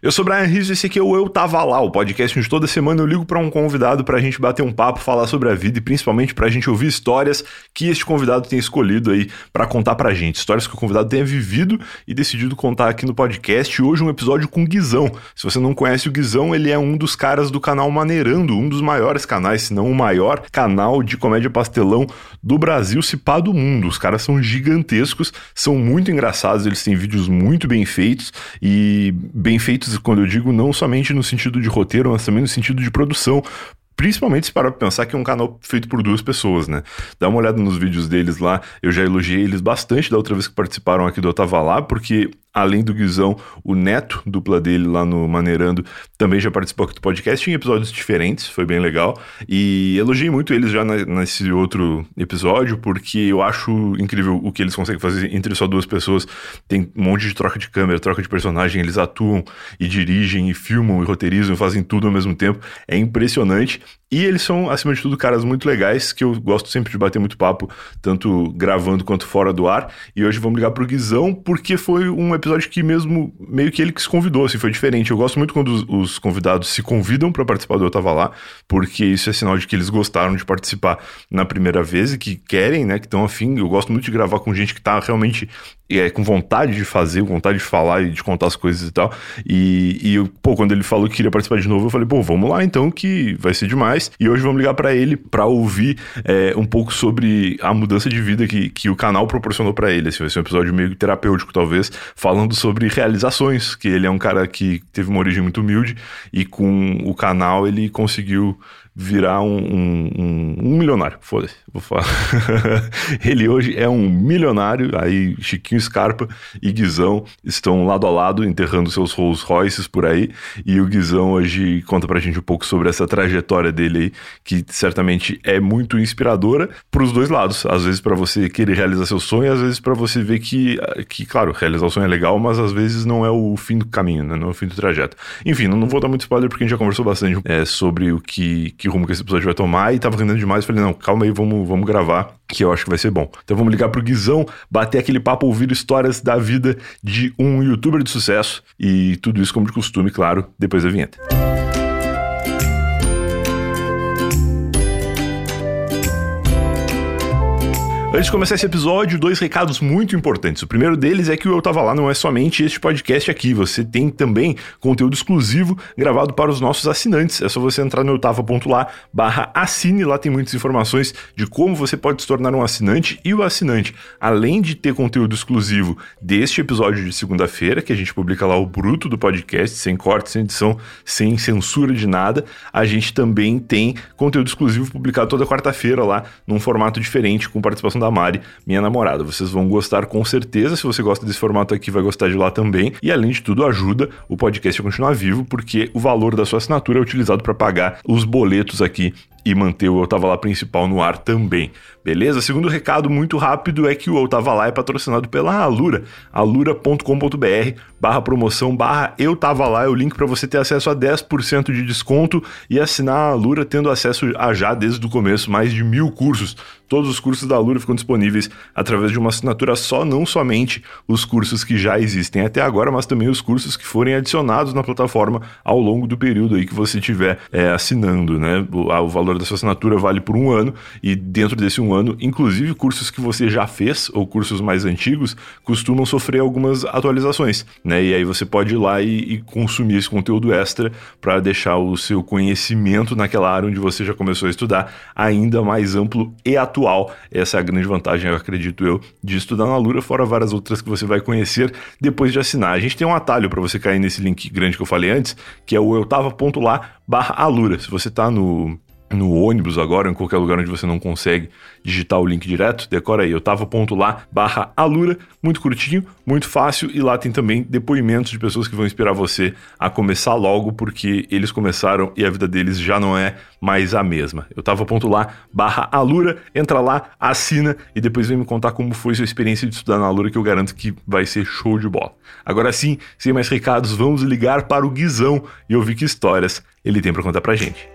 Eu sou Brian Rizzo e esse aqui é o Eu Tava Lá, o podcast onde toda semana eu ligo para um convidado para a gente bater um papo, falar sobre a vida e principalmente para a gente ouvir histórias que este convidado tem escolhido aí para contar pra gente. Histórias que o convidado tenha vivido e decidido contar aqui no podcast. Hoje um episódio com Guizão. Se você não conhece o Guizão, ele é um dos caras do canal Maneirando, um dos maiores canais, se não o maior canal de comédia pastelão do Brasil, se pá do mundo. Os caras são gigantescos, são muito engraçados, eles têm vídeos muito bem feitos e bem feitos quando eu digo não somente no sentido de roteiro, mas também no sentido de produção. Principalmente se parar pra pensar que é um canal feito por duas pessoas, né? Dá uma olhada nos vídeos deles lá. Eu já elogiei eles bastante da outra vez que participaram aqui do Tava Lá, porque além do Guizão, o neto, dupla dele lá no Maneirando, também já participou aqui do podcast em episódios diferentes, foi bem legal. E elogiei muito eles já na, nesse outro episódio, porque eu acho incrível o que eles conseguem fazer entre só duas pessoas. Tem um monte de troca de câmera, troca de personagem, eles atuam e dirigem e filmam e roteirizam e fazem tudo ao mesmo tempo. É impressionante. E eles são, acima de tudo, caras muito legais, que eu gosto sempre de bater muito papo, tanto gravando quanto fora do ar. E hoje vamos ligar pro Guizão, porque foi um episódio que mesmo, meio que ele que se convidou, assim, foi diferente. Eu gosto muito quando os, os convidados se convidam para participar do Eu Tava Lá, porque isso é sinal de que eles gostaram de participar na primeira vez e que querem, né, que estão afim. Eu gosto muito de gravar com gente que tá realmente é, com vontade de fazer, vontade de falar e de contar as coisas e tal. E, e pô, quando ele falou que queria participar de novo, eu falei, pô, vamos lá então, que vai ser demais. E hoje vamos ligar para ele para ouvir é, um pouco sobre a mudança de vida que, que o canal proporcionou para ele. Esse vai ser um episódio meio terapêutico, talvez, falando sobre realizações, que ele é um cara que teve uma origem muito humilde e com o canal ele conseguiu virar um, um, um, um milionário. Foda-se, vou falar. ele hoje é um milionário. Aí Chiquinho Scarpa e Guizão estão lado a lado enterrando seus Rolls Royces por aí. E o Guizão hoje conta pra gente um pouco sobre essa trajetória dele aí, que certamente é muito inspiradora pros dois lados. Às vezes para você querer realizar seu sonho, às vezes para você ver que, que, claro, realizar o sonho é legal, mas às vezes não é o fim do caminho, né? não é o fim do trajeto. Enfim, não, não vou dar muito spoiler porque a gente já conversou bastante é, sobre o que, que rumo que esse episódio vai tomar e tava rendendo demais. Falei, não, calma aí, vamos, vamos gravar, que eu acho que vai ser bom. Então vamos ligar pro Guizão, bater aquele papo, ouvir histórias da vida de um youtuber de sucesso e tudo isso como de costume, claro, depois da vinheta. Antes de começar esse episódio, dois recados muito importantes. O primeiro deles é que o Eu Tava Lá não é somente este podcast aqui, você tem também conteúdo exclusivo gravado para os nossos assinantes. É só você entrar no eutava.lá barra assine, lá tem muitas informações de como você pode se tornar um assinante e o assinante, além de ter conteúdo exclusivo deste episódio de segunda-feira, que a gente publica lá o bruto do podcast, sem corte, sem edição, sem censura de nada, a gente também tem conteúdo exclusivo publicado toda quarta-feira lá, num formato diferente, com participação da Mari, minha namorada. Vocês vão gostar com certeza. Se você gosta desse formato aqui, vai gostar de lá também. E além de tudo, ajuda o podcast a continuar vivo, porque o valor da sua assinatura é utilizado para pagar os boletos aqui e manter o Eu Tava Lá principal no ar também. Beleza? Segundo recado muito rápido é que o Eu Tava Lá é patrocinado pela Alura, alura.com.br barra promoção barra Eu Tava Lá é o link para você ter acesso a 10% de desconto e assinar a Alura tendo acesso a já desde o começo mais de mil cursos. Todos os cursos da Alura ficam disponíveis através de uma assinatura só, não somente os cursos que já existem até agora, mas também os cursos que forem adicionados na plataforma ao longo do período aí que você estiver é, assinando, né? O, o valor da sua assinatura vale por um ano e dentro desse um ano, inclusive cursos que você já fez ou cursos mais antigos costumam sofrer algumas atualizações, né? E aí você pode ir lá e, e consumir esse conteúdo extra para deixar o seu conhecimento naquela área onde você já começou a estudar ainda mais amplo e atual. Essa é a grande vantagem, eu acredito eu, de estudar na Lura, fora várias outras que você vai conhecer depois de assinar. A gente tem um atalho para você cair nesse link grande que eu falei antes, que é o eutava.lá barra Alura. Se você está no no ônibus agora, em qualquer lugar onde você não consegue digitar o link direto, decora aí, eu tava ponto lá, barra Alura, muito curtinho, muito fácil, e lá tem também depoimentos de pessoas que vão inspirar você a começar logo, porque eles começaram e a vida deles já não é mais a mesma. Eu tava ponto lá, barra Alura, entra lá, assina e depois vem me contar como foi sua experiência de estudar na Alura, que eu garanto que vai ser show de bola. Agora sim, sem mais recados, vamos ligar para o Guizão e ouvir que histórias ele tem para contar pra gente.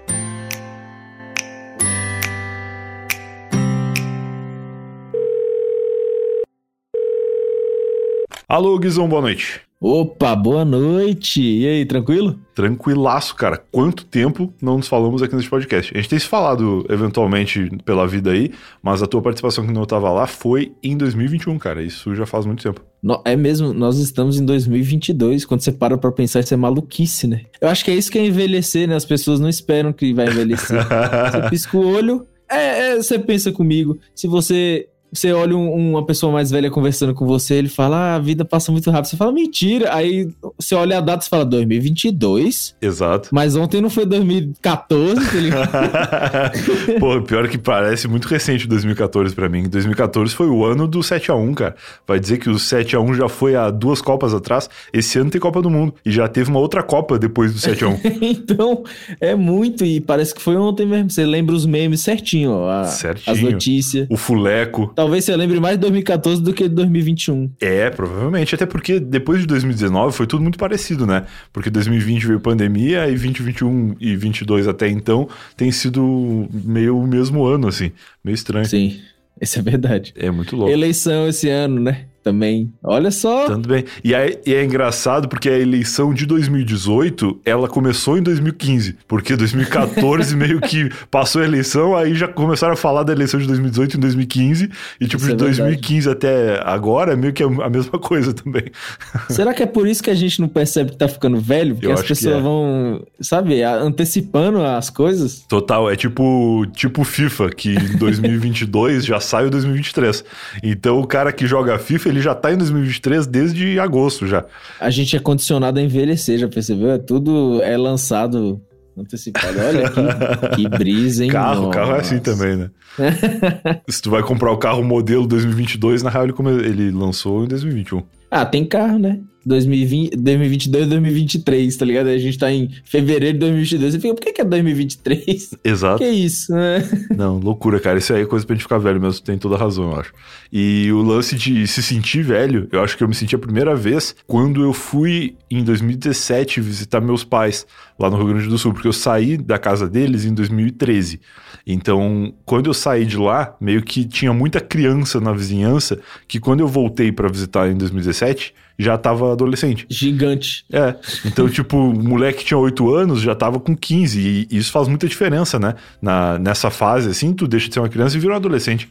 Alô, Guizão, boa noite. Opa, boa noite! E aí, tranquilo? Tranquilaço, cara. Quanto tempo não nos falamos aqui nesse podcast? A gente tem se falado eventualmente pela vida aí, mas a tua participação que não tava lá foi em 2021, cara. Isso já faz muito tempo. No, é mesmo, nós estamos em 2022. Quando você para pra pensar, isso é maluquice, né? Eu acho que é isso que é envelhecer, né? As pessoas não esperam que vai envelhecer. você pisca o olho, é, é, você pensa comigo. Se você você olha um, uma pessoa mais velha conversando com você, ele fala, ah, a vida passa muito rápido. Você fala, mentira. Aí você olha a data e fala, 2022. Exato. Mas ontem não foi 2014, tá Pô, pior que parece muito recente 2014 para mim. 2014 foi o ano do 7x1, cara. Vai dizer que o 7x1 já foi há duas Copas atrás. Esse ano tem Copa do Mundo. E já teve uma outra Copa depois do 7x1. então, é muito. E parece que foi ontem mesmo. Você lembra os memes certinho, ó. A, certinho. As notícias. O fuleco. Talvez você lembre mais de 2014 do que de 2021. É, provavelmente. Até porque depois de 2019 foi tudo muito parecido, né? Porque 2020 veio pandemia e 2021 e 22 até então tem sido meio o mesmo ano, assim. Meio estranho. Sim, isso é verdade. É muito louco. Eleição esse ano, né? Também. Olha só. Tanto bem. E é, e é, engraçado porque a eleição de 2018, ela começou em 2015. Porque 2014 meio que passou a eleição, aí já começaram a falar da eleição de 2018 em 2015. E tipo, isso de é 2015 até agora, meio que é a mesma coisa também. Será que é por isso que a gente não percebe que tá ficando velho? Porque Eu as pessoas é. vão, sabe, antecipando as coisas? Total, é tipo, tipo FIFA, que em 2022 já sai o 2023. Então o cara que joga FIFA, ele já tá em 2023 desde agosto já. A gente é condicionado a envelhecer, já percebeu? É tudo é lançado antecipado. Olha que, que brisa, hein? Carro, Nossa. carro é assim também, né? Se tu vai comprar o carro modelo 2022, na real ele, ele lançou em 2021. Ah, tem carro, né? 2020, 2022, 2023, tá ligado? A gente tá em fevereiro de 2022. Você fica, por que, que é 2023? Exato. Que isso, né? Não, loucura, cara. Isso aí é coisa pra gente ficar velho mesmo. Tem toda a razão, eu acho. E o lance de se sentir velho, eu acho que eu me senti a primeira vez quando eu fui em 2017 visitar meus pais lá no Rio Grande do Sul, porque eu saí da casa deles em 2013. Então, quando eu saí de lá, meio que tinha muita criança na vizinhança que quando eu voltei para visitar em 2017, já tava adolescente. Gigante. É. Então, tipo, o moleque que tinha 8 anos já tava com 15. E isso faz muita diferença, né? Na, nessa fase, assim, tu deixa de ser uma criança e vira um adolescente.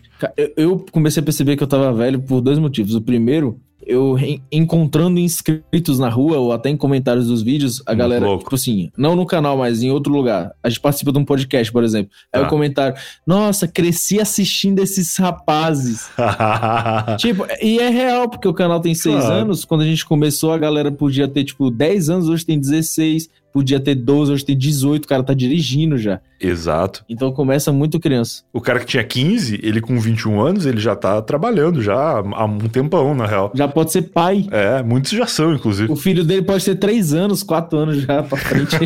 Eu comecei a perceber que eu tava velho por dois motivos. O primeiro eu encontrando inscritos na rua ou até em comentários dos vídeos, a galera, louco. tipo assim, não no canal, mas em outro lugar. A gente participa de um podcast, por exemplo. Aí ah. o comentário, nossa, cresci assistindo esses rapazes. tipo, e é real, porque o canal tem seis claro. anos. Quando a gente começou, a galera podia ter, tipo, 10 anos, hoje tem 16 podia ter 12, hoje tem 18, o cara tá dirigindo já. Exato. Então começa muito criança. O cara que tinha 15, ele com 21 anos, ele já tá trabalhando já há um tempão, na real. Já pode ser pai. É, muitos já são, inclusive. O filho dele pode ter 3 anos, 4 anos já pra frente.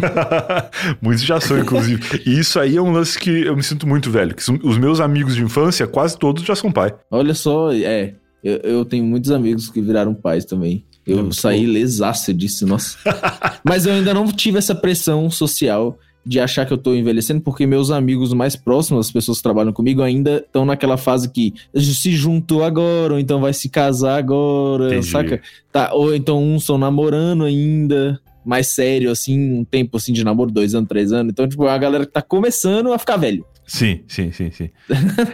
muitos já são, inclusive. E isso aí é um lance que eu me sinto muito velho. Que os meus amigos de infância, quase todos já são pai. Olha só, é. Eu, eu tenho muitos amigos que viraram pais também. Eu saí lesaço disso, nossa. Mas eu ainda não tive essa pressão social de achar que eu tô envelhecendo, porque meus amigos mais próximos, as pessoas que trabalham comigo, ainda estão naquela fase que se juntou agora, ou então vai se casar agora, Entendi. saca? Tá, ou então uns estão namorando ainda, mais sério, assim, um tempo assim de namoro, dois anos, três anos. Então, tipo, a galera que tá começando a ficar velho. Sim, sim, sim, sim.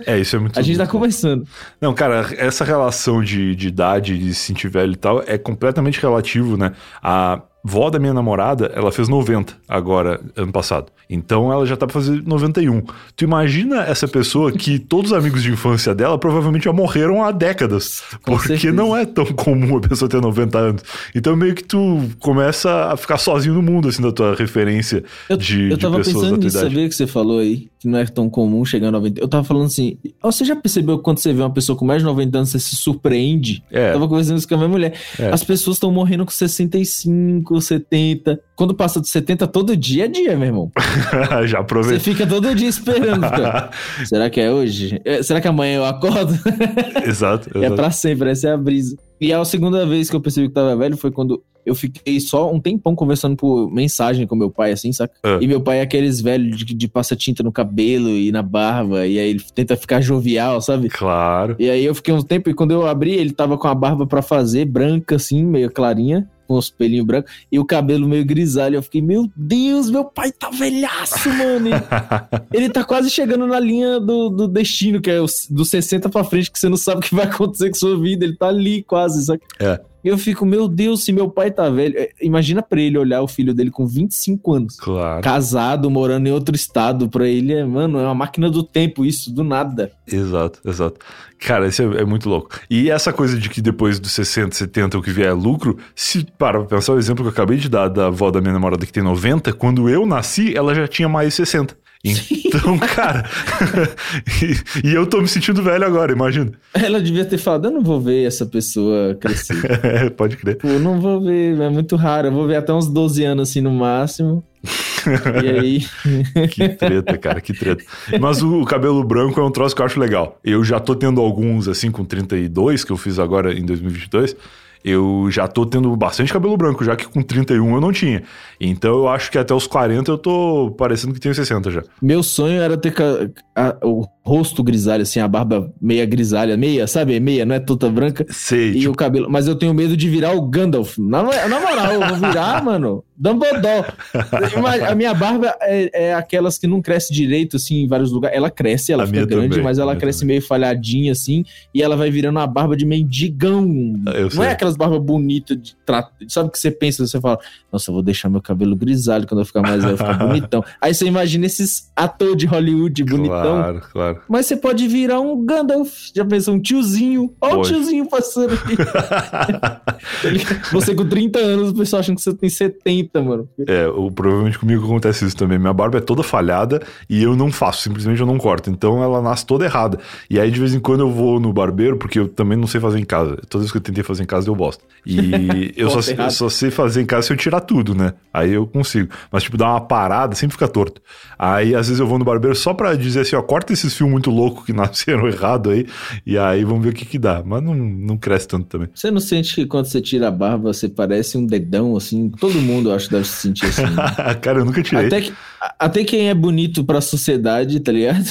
É, isso é muito. a gente tá conversando. Não, cara, essa relação de, de idade, de se sentir velho e tal, é completamente relativo, né? A vó da minha namorada, ela fez 90 agora, ano passado. Então ela já tá pra fazer 91. Tu imagina essa pessoa que todos os amigos de infância dela provavelmente já morreram há décadas. Com porque certeza. não é tão comum a pessoa ter 90 anos. Então meio que tu começa a ficar sozinho no mundo, assim, da tua referência eu, de, eu tava de pessoas pensando da tua nisso, idade. sabia que você falou aí? Que não é tão comum chegar a 90. Eu tava falando assim, você já percebeu quando você vê uma pessoa com mais de 90 anos, você se surpreende? É. Eu tava conversando isso com a minha mulher. É. As pessoas estão morrendo com 65, 70. Quando passa de 70, todo dia é dia, meu irmão. Já aproveita. Você fica todo dia esperando. Será que é hoje? É, será que amanhã eu acordo? exato, exato. É pra sempre, essa é a brisa. E a segunda vez que eu percebi que tava velho foi quando eu fiquei só um tempão conversando por mensagem com meu pai, assim, saca? Uh. E meu pai é aqueles velhos de, de passa tinta no cabelo e na barba, e aí ele tenta ficar jovial, sabe? Claro. E aí eu fiquei um tempo, e quando eu abri, ele tava com a barba para fazer, branca, assim, meio clarinha com os pelinhos brancos e o cabelo meio grisalho. Eu fiquei, meu Deus, meu pai tá velhaço, mano. Ele, tá quase chegando na linha do, do destino, que é dos do 60 pra frente, que você não sabe o que vai acontecer com sua vida. Ele tá ali quase, sabe? É. Eu fico, meu Deus, se meu pai tá velho. é, Imagina pra ele olhar o filho dele com 25 anos. Claro. Casado, morando em outro estado. Pra ele, é, mano, é uma máquina do tempo isso, do nada. Exato, exato. Cara, isso é, é muito louco. E essa coisa de que depois dos 60, 70 o que vier é lucro, se para pra pensar o exemplo que eu acabei de dar da avó da minha namorada que tem 90, quando eu nasci, ela já tinha mais de 60. Então, cara. e, e eu tô me sentindo velho agora, imagina. Ela devia ter falado: eu não vou ver essa pessoa crescer. É, pode crer. Pô, não vou ver, é muito raro. Eu vou ver até uns 12 anos assim no máximo. e aí. Que treta, cara, que treta. Mas o, o cabelo branco é um troço que eu acho legal. Eu já tô tendo alguns, assim, com 32, que eu fiz agora em 2022. Eu já tô tendo bastante cabelo branco, já que com 31 eu não tinha. Então eu acho que até os 40 eu tô parecendo que tenho 60 já. Meu sonho era ter ca- a- o rosto grisalho, assim, a barba meia grisalha, meia, sabe? Meia, não é toda branca. Sei, E tipo, o cabelo. Mas eu tenho medo de virar o Gandalf. Na, na moral, eu vou virar, mano, Dumbledore. A minha barba é, é aquelas que não cresce direito, assim, em vários lugares. Ela cresce, ela A fica grande, também, mas a ela cresce também. meio falhadinha, assim, e ela vai virando uma barba de mendigão. Eu não sei. é aquelas barbas bonitas de tra... Sabe o que você pensa? Você fala, nossa, eu vou deixar meu cabelo grisalho quando eu ficar mais velho, ficar bonitão. Aí você imagina esses atores de Hollywood bonitão. claro, claro. Mas você pode virar um Gandalf. Já pensou? Um tiozinho. Olha o tiozinho passando aqui. Ele- você com 30 anos, o pessoal achando que você tem 70, mano. É, o, provavelmente comigo acontece isso também. Minha barba é toda falhada e eu não faço, simplesmente eu não corto. Então ela nasce toda errada. E aí de vez em quando eu vou no barbeiro, porque eu também não sei fazer em casa. Todas as vezes que eu tentei fazer em casa eu bosto. E eu, só, eu só sei fazer em casa se eu tirar tudo, né? Aí eu consigo. Mas tipo, dar uma parada sempre fica torto. Aí às vezes eu vou no barbeiro só pra dizer assim, ó, corta esses fios muito loucos que nasceram errado aí. E aí vamos ver o que que dá. Mas não, não cresce tanto também. Você não sente que quando você tira a barba, você parece um dedão, assim? Todo mundo, eu acho, deve se sentir assim. Cara, eu nunca tirei. até, que, até quem é bonito pra sociedade, tá ligado?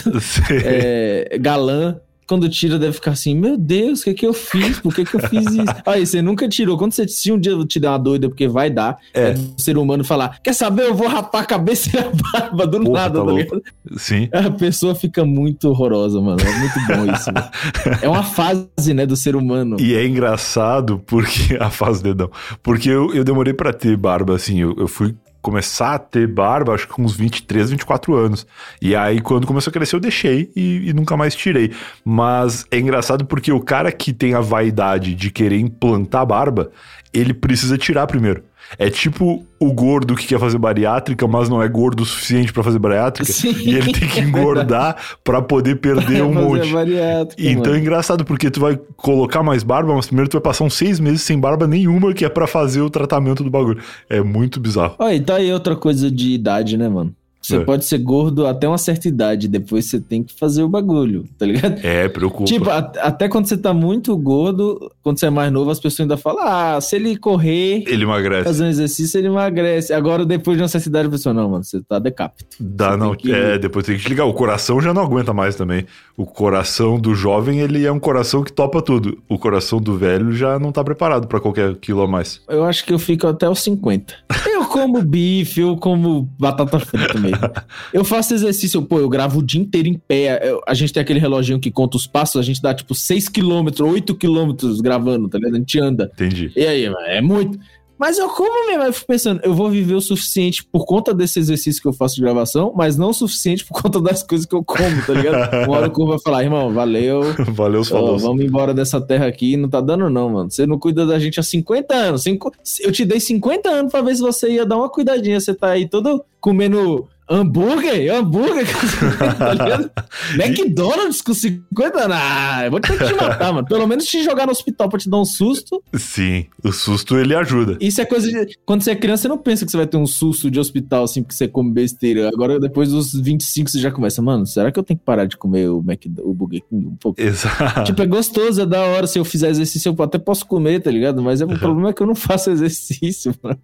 É, galã. Quando tira, deve ficar assim: Meu Deus, o que que eu fiz? Por que que eu fiz isso? Aí, você nunca tirou. Quando você, se um dia te der uma doida, porque vai dar, É. é do ser humano falar: Quer saber? Eu vou rapar a cabeça e a barba do Porra, nada, tá tá ligado? Sim. A pessoa fica muito horrorosa, mano. É muito bom isso. É uma fase, né, do ser humano. E é engraçado porque a fase dedão. Porque eu, eu demorei pra ter barba, assim, eu, eu fui começar a ter barba, acho que com uns 23, 24 anos. E aí, quando começou a crescer, eu deixei e, e nunca mais tirei. Mas é engraçado porque o cara que tem a vaidade de querer implantar barba, ele precisa tirar primeiro. É tipo o gordo que quer fazer bariátrica, mas não é gordo o suficiente pra fazer bariátrica. Sim. E ele tem que engordar pra poder perder um monte. bariátrica, Então é engraçado, porque tu vai colocar mais barba, mas primeiro tu vai passar uns seis meses sem barba nenhuma, que é pra fazer o tratamento do bagulho. É muito bizarro. Olha, e tá aí outra coisa de idade, né, mano? Você É. pode ser gordo até uma certa idade, depois você tem que fazer o bagulho, tá ligado? É, preocupa. Tipo, a- até quando você tá muito gordo, quando você é mais novo, as pessoas ainda falam: ah, se ele correr, Ele emagrece. fazer um exercício, ele emagrece. Agora, depois de uma certa idade, a pessoa, não, mano, você tá decapito. Dá, Você não. que- É, depois tem que ligar. O coração já não aguenta mais também. O coração do jovem, ele é um coração que topa tudo. O coração do velho já não tá preparado pra qualquer quilo a mais. Eu acho que eu fico até os 50. Eu como bife, eu como batata frita mesmo. Eu faço exercício, pô, eu gravo o dia inteiro em pé. Eu- a gente tem aquele reloginho que conta os passos, a gente dá tipo 6 km, 8 km gravando, tá ligado? A gente anda. Entendi. E aí, é muito. Mas eu como mesmo, eu fico pensando, eu vou viver o suficiente por conta desse exercício que eu faço de gravação, mas não o suficiente por conta das coisas que eu como, tá ligado? Uma hora o corpo vai falar, irmão, valeu, Valeu, falou. vamos embora dessa terra aqui, não tá dando não, mano. Você não cuida da gente há 50 anos. Cinco- Eu te dei 50 anos pra ver se você ia dar uma cuidadinha. Você tá aí todo comendo hambúrguer, hambúrguer, tá? McDonald's com 50 anos. Ah, eu vou ter que te matar, mano. Pelo menos te jogar no hospital pra te dar um susto. Sim, o susto ele ajuda. Isso é coisa de... Quando você é criança, você não pensa que você vai ter um susto de hospital, assim, porque você come besteira. Agora, depois dos 25, você já começa, mano, será que eu tenho que parar de comer o, Mac... o Burger King um pouco? Exato. Tipo, é gostoso, é da hora. Se eu fizer exercício, eu até posso comer, tá ligado? Mas é, o problema é que eu não faço exercício, mano.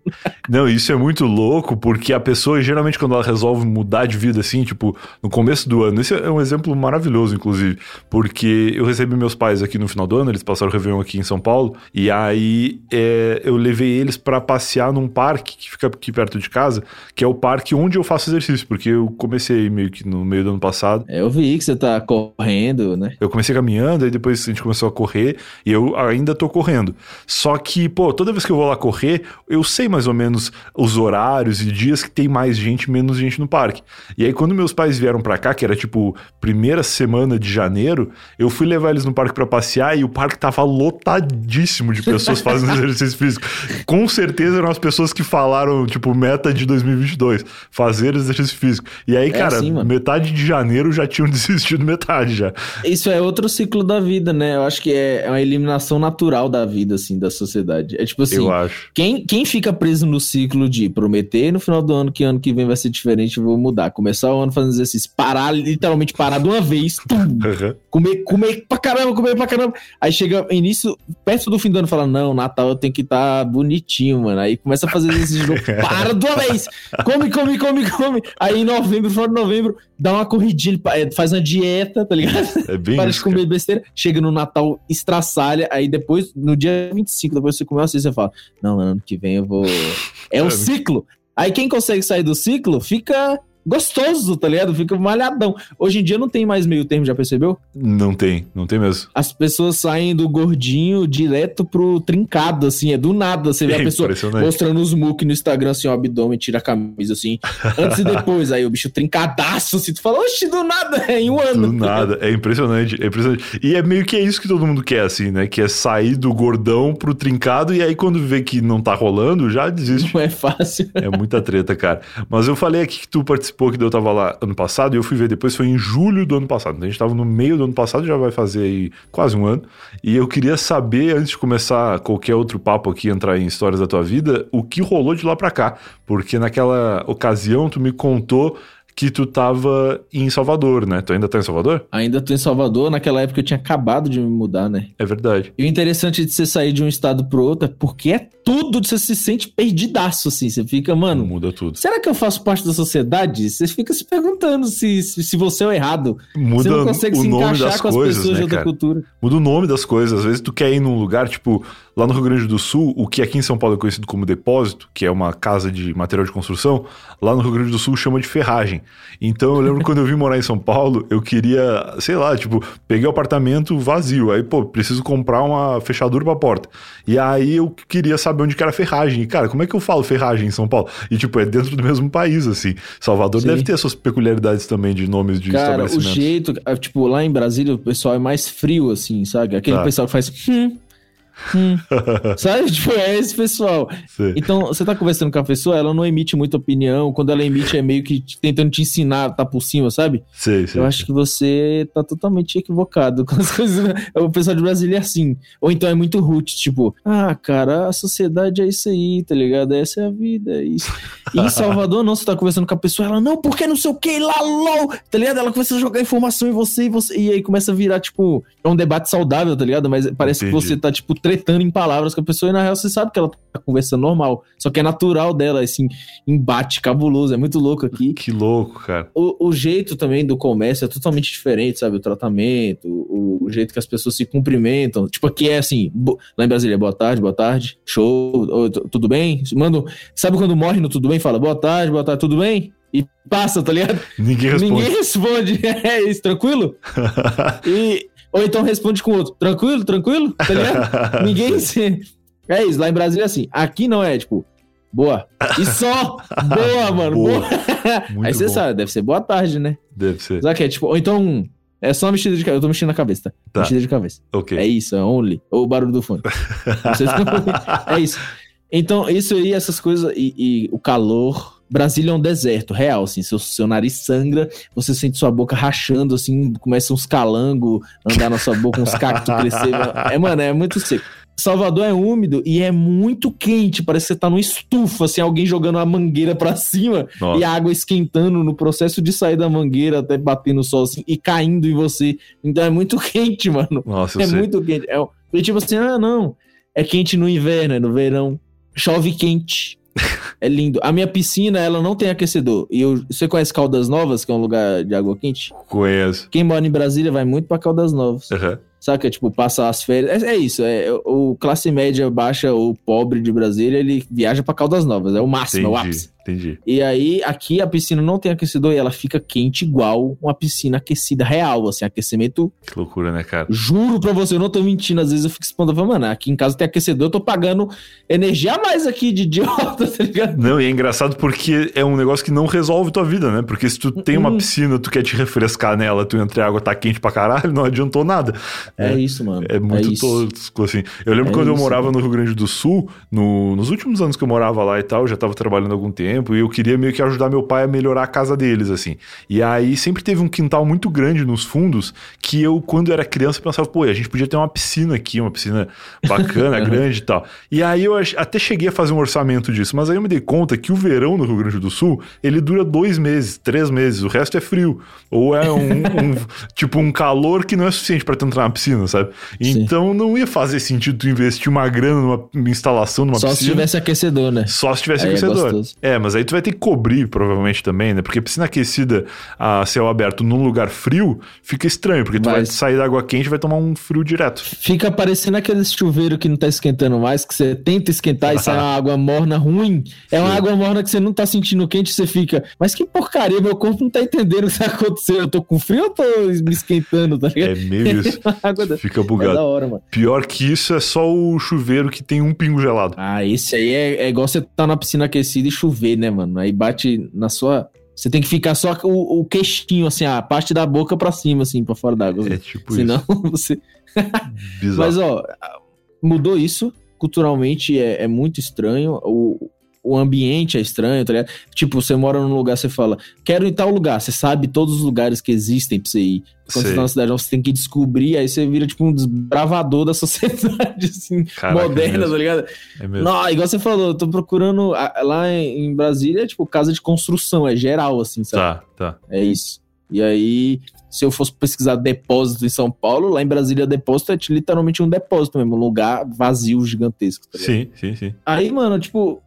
Não, isso é muito louco, porque a pessoa, geralmente, quando ela resolve mudar de vida assim, tipo, no começo do ano. Esse é um exemplo maravilhoso, inclusive, porque eu recebi meus pais aqui no final do ano, eles passaram o Réveillon aqui em São Paulo, e aí é, eu levei eles para passear num parque que fica aqui perto de casa, que é o parque onde eu faço exercício, porque eu comecei meio que no meio do ano passado. É, eu vi que você tá correndo, né? Eu comecei caminhando, aí depois a gente começou a correr, e eu ainda tô correndo. Só que, pô, toda vez que eu vou lá correr, eu sei mais ou menos os horários e dias que tem mais gente, menos gente no parque. E aí, quando meus pais vieram para cá, que era tipo primeira semana de janeiro, eu fui levar eles no parque para passear e o parque tava lotadíssimo de pessoas fazendo exercício físico. Com certeza eram as pessoas que falaram, tipo, meta de 2022, fazer exercício físico. E aí, É cara, assim, metade de janeiro já tinham desistido metade já. Isso é outro ciclo da vida, né? Eu acho que é uma eliminação natural da vida, assim, da sociedade. É tipo assim, eu acho. quem, quem fica preso no ciclo de prometer no final do ano que ano que vem vai ser diferente, eu vou mudar. Começar o ano fazendo exercício, parar, literalmente parar de uma vez, pum, Aham. comer, comer pra caramba, comer pra caramba. Aí chega início, perto do fim do ano, fala: Não, Natal eu tenho que estar bonitinho, mano. Aí começa a fazer exercício de novo, para de uma vez, come, come, come, come. Aí em novembro, final de novembro, dá uma corridinha, é, faz uma dieta, tá ligado? É bem Para isso. de comer besteira. Chega no Natal, estraçalha. Aí depois, no dia 25, depois você comeu assim, você fala: Não, ano que vem eu vou. É um ciclo. Aí quem consegue sair do ciclo fica gostoso, tá ligado? Fica malhadão. Hoje em dia não tem mais meio termo, já percebeu? Não tem, não tem mesmo. As pessoas saem do gordinho direto pro trincado, assim, é do nada. Você vê É a pessoa mostrando os muque no Instagram, assim, o abdômen, tira a camisa, assim, antes e depois. Aí o bicho trincadaço, assim, tu fala, oxe, do nada, é em um ano. Do nada. É impressionante, é impressionante. E é meio que é isso que todo mundo quer, assim, né? Que é sair do gordão pro trincado e aí quando vê que não tá rolando, já desiste. Não é fácil. É muita treta, cara. Mas eu falei aqui que tu participou, que eu tava lá ano passado, e eu fui ver depois, foi em julho do ano passado. Então a gente tava no meio do ano passado, já vai fazer aí quase um ano. E eu queria saber, antes de começar qualquer outro papo aqui, entrar em histórias da tua vida, o que rolou de lá pra cá. Porque naquela ocasião tu me contou que tu tava em Salvador, né? Tu ainda tá em Salvador? Ainda tô em Salvador, naquela época eu tinha acabado de me mudar, né? É verdade. E o interessante de você sair de um estado pro outro é porque é tudo, você se sente perdidaço, assim. Você fica, mano, Muda tudo. será que eu faço parte da sociedade? Você fica se perguntando se, se, se você é o errado. Muda você não consegue o se nome encaixar das com as coisas, pessoas de né, outra cara? cultura. Muda o nome das coisas. Às vezes tu quer ir num lugar, tipo, lá no Rio Grande do Sul, o que aqui em São Paulo é conhecido como depósito, que é uma casa de material de construção, lá no Rio Grande do Sul chama de ferragem. Então eu lembro quando eu vim morar em São Paulo, eu queria, sei lá, tipo, peguei o apartamento vazio. Aí, pô, preciso comprar uma fechadura pra porta. E aí eu queria saber onde que era ferragem. E, cara, como é que eu falo ferragem em São Paulo? E, tipo, é dentro do mesmo país, assim. Salvador Sim. deve ter suas peculiaridades também de nomes de Cara, o estabelecimentos. jeito, ah, tipo, lá em Brasília o pessoal é mais frio, assim, sabe? Aquele Tá. pessoal que faz. Hum, hum. sabe? Tipo, é esse pessoal. Sei. Então, você tá conversando com a pessoa, ela não emite muita opinião. Quando ela emite, é meio que te- tentando te ensinar, tá por cima, sabe? Sei, sei. Eu acho que você tá totalmente equivocado com as coisas. né? O pessoal de Brasília é assim. Ou então é muito root, tipo, ah, cara, a sociedade é isso aí, tá ligado? Essa é a vida, é isso. E em Salvador, não, você tá conversando com a pessoa, ela, não, porque não sei o que, lá, LOL, tá ligado? Ela começa a jogar informação em você e você. E aí começa a virar, tipo, é um debate saudável, tá ligado? Mas parece Entendi. que você tá, tipo, tretando em palavras com a pessoa e na real você sabe que ela tá conversando normal. Só que é natural dela, esse embate cabuloso, é muito louco aqui Que louco, cara. o, o jeito também do comércio é totalmente diferente, sabe? O tratamento, o, o jeito que as pessoas se cumprimentam. Tipo, aqui é assim, lá em Brasília, boa tarde, boa tarde, show, tudo bem? Manda, sabe quando morre no tudo bem? Fala, boa tarde, boa tarde, tudo bem? E passa, tá ligado? Ninguém responde. Ninguém responde. É isso, tranquilo? E, ou então responde com outro, tranquilo, tranquilo, tá ligado? Ninguém se... É isso, lá em Brasília é assim. Aqui não é, tipo, boa. E só, boa, mano, Boa. boa. Aí você bom. sabe, deve ser boa tarde, né? Deve ser. Sabe que é tipo, ou então, é só mexida de cabeça. Eu tô mexendo na cabeça, tá? Tá. Mexida de cabeça. Ok. É isso, é only. Ou o barulho do fone. Não sei se- é isso. Então, isso aí, essas coisas, e, e o calor. Brasília é um deserto, real, assim. Seu, seu nariz sangra, você sente sua boca rachando, assim, começa uns calangos andar na sua boca, uns cactos crescer. É, mano, é muito seco. Salvador é úmido e é muito quente, parece que você tá numa estufa, assim, alguém jogando uma mangueira pra cima Nossa. e a água esquentando no processo de sair da mangueira até bater no sol assim, e caindo em você. Então é muito quente, mano. Nossa, é muito quente. É, e tipo assim, ah, não. É quente no inverno, é no verão. Chove quente. É lindo. A minha piscina, ela não tem aquecedor. E eu, você conhece Caldas Novas, que é um lugar de água quente? Conheço. Quem mora em Brasília vai muito pra Caldas Novas. Uhum. Saca? Tipo, passa as férias. É, é isso. É, o classe média baixa ou pobre de Brasília, ele viaja pra Caldas Novas. É o máximo, é o Entendi, ápice. entendi. E aí, aqui a piscina não tem aquecedor e ela fica quente igual uma piscina aquecida real, assim, aquecimento. Que loucura, né, cara? Juro pra você, eu não tô mentindo. Às vezes eu fico falo, mano, aqui em casa tem aquecedor, eu tô pagando energia a mais aqui de idiota, tá ligado? Não, e é engraçado porque é um negócio que não resolve tua vida, né? Porque se tu tem uma Uhum. piscina, tu quer te refrescar nela, tu entra e a água tá quente pra caralho, não adiantou nada. É, isso, mano. É muito isso. tosco, assim. Eu lembro É quando eu isso, morava mano. no Rio Grande do Sul, no- nos últimos anos que eu morava lá e tal, eu já tava trabalhando há algum tempo, e eu queria meio que ajudar meu pai a melhorar a casa deles, assim. E aí sempre teve um quintal muito grande nos fundos, que eu, quando era criança, pensava, pô, a gente podia ter uma piscina aqui, uma piscina bacana, grande e tal. E aí eu até cheguei a fazer um orçamento disso, mas aí eu me dei conta que o verão no Rio Grande do Sul, ele dura dois meses, três meses, o resto é frio. Ou é um, um- tipo um calor que não é suficiente pra tu entrar na piscina, sabe? Sim. Então não ia fazer sentido tu investir uma grana numa instalação numa Só se piscina. tivesse aquecedor, né? Só se tivesse Aí é aquecedor. gostoso. É, mas aí tu vai ter que cobrir, provavelmente, também, né? Porque piscina aquecida a céu aberto num lugar frio fica estranho, porque tu vai, Vai. sair da água quente e vai tomar um frio direto. Fica parecendo aquele chuveiro que não tá esquentando mais, que você tenta esquentar e sai uma água morna ruim. É uma Sim. água morna que você não tá sentindo quente, você fica, mas que porcaria, meu corpo não tá entendendo o que tá acontecendo. Eu tô com frio ou tô me esquentando, tá ligado? É meio isso. Água da... Fica É da bugado. hora, mano. Pior que isso é só o chuveiro que tem um pingo gelado. Ah, esse aí é, é igual você tá na piscina aquecida e chover, né, mano? Aí bate na sua. Você tem que ficar só o, o queixinho, assim, a parte da boca pra cima, assim, pra fora d'água. É tipo Senão você. isso. Bizarro. Mas, ó, mudou isso. Culturalmente é, é muito estranho. O, o ambiente é estranho, tá ligado? Tipo, você mora num lugar, você fala, quero ir em tal lugar. Você sabe todos os lugares que existem pra você ir. Quando Sei. você tá na cidade, você tem que descobrir, aí você vira tipo um desbravador da sociedade, assim, Caraca, moderna, mesmo. tá ligado? É mesmo. Não, igual você falou, eu tô procurando lá em Brasília, é tipo casa de construção, é geral, assim, sabe? Tá, tá. É isso. E aí, se eu fosse pesquisar depósito em São Paulo, lá em Brasília, depósito é literalmente um depósito mesmo, um lugar vazio gigantesco. Tá? Sim, sim, sim. Aí, mano, tipo,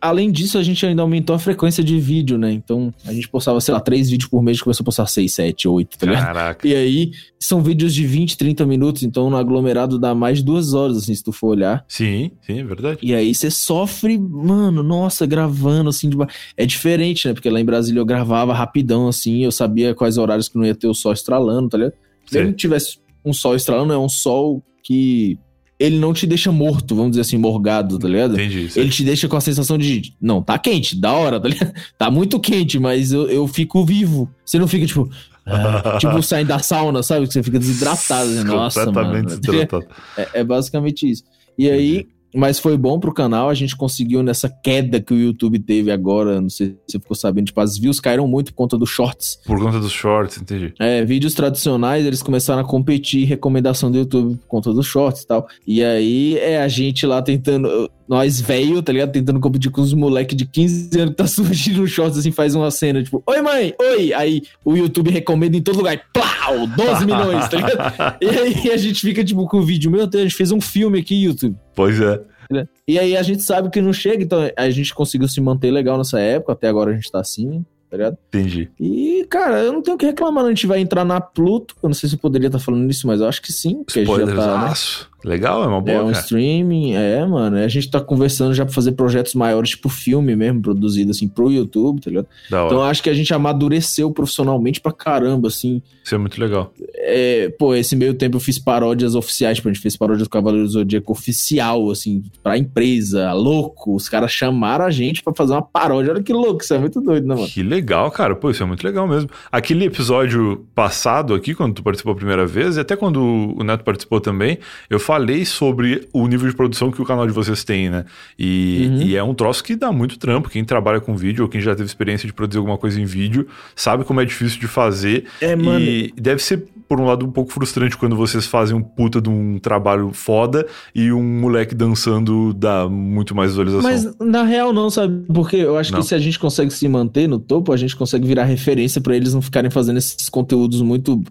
além disso, a gente ainda aumentou a frequência de vídeo, né? Então, a gente postava, sei lá, três vídeos por mês, começou a postar seis, sete, oito, tá ligado? Caraca. E aí, são vídeos de 20, 30 minutos, então no aglomerado dá mais de duas horas, assim, se tu for olhar. Sim, sim, é verdade. E aí você sofre, mano, nossa, gravando assim. De... É diferente, né? Porque lá em Brasília eu gravava rapidão, assim, eu sabia quais horários que não ia ter o sol estralando, tá ligado? Se não tivesse um sol estralando, é um sol que ele não te deixa morto, vamos dizer assim, morgado, tá ligado? Entendi. Ele te deixa com a sensação de, não, tá quente, da hora, tá ligado? Tá muito quente, mas eu, eu fico vivo. Você não fica, tipo, ah, tipo, saindo da sauna, sabe? Que você fica desidratado. né? Nossa, Completamente mano. desidratado. É, é basicamente isso. E aí, mas foi bom pro canal, a gente conseguiu nessa queda que o YouTube teve agora, não sei se você ficou sabendo, tipo, as views caíram muito por conta dos shorts. Por conta dos shorts, entendi. É, vídeos tradicionais, eles começaram a competir recomendação do YouTube por conta dos shorts e tal. E aí, é a gente lá tentando, nós velho, tá ligado? Tentando competir com os moleques de 15 anos que tá surgindo nos shorts, assim, faz uma cena, tipo, oi mãe, oi! Aí o YouTube recomenda em todo lugar, plau, 12 milhões, tá ligado? E aí a gente fica, tipo, com o vídeo, meu Deus, a gente fez um filme aqui, YouTube. Pois é. né? E aí a gente sabe que não chega, então a gente conseguiu se manter legal nessa época, até agora a gente tá assim, tá ligado? Entendi. E, cara, eu não tenho o que reclamar, a gente vai entrar na Pluto, eu não sei se eu poderia estar falando isso, mas eu acho que sim, porque a gente já tá, né? Legal, é uma boa, É um cara. streaming, é, mano. A gente tá conversando já pra fazer projetos maiores, tipo filme mesmo, produzido assim pro YouTube, tá ligado? Da hora. Então eu acho que a gente amadureceu profissionalmente pra caramba, assim. Isso é muito legal. É, pô, esse meio tempo eu fiz paródias oficiais, tipo, a gente fez paródia do Cavaleiro do Zodíaco oficial, assim, pra empresa, louco. Os caras chamaram a gente pra fazer uma paródia. Olha que louco, isso é muito doido, né, mano? Que legal, cara. Pô, isso é muito legal mesmo. Aquele episódio passado aqui, quando tu participou a primeira vez, e até quando o Neto participou também, eu falei sobre o nível de produção que o canal de vocês tem, né? E, Uhum. e é um troço que dá muito trampo. Quem trabalha com vídeo ou quem já teve experiência de produzir alguma coisa em vídeo sabe como é difícil de fazer. É, mano. E deve ser, por um lado, um pouco frustrante quando vocês fazem um puta de um trabalho foda e um moleque dançando dá muito mais visualização. Mas na real não, sabe? Porque eu acho Não. que se a gente consegue se manter no topo, a gente consegue virar referência pra eles não ficarem fazendo esses conteúdos muito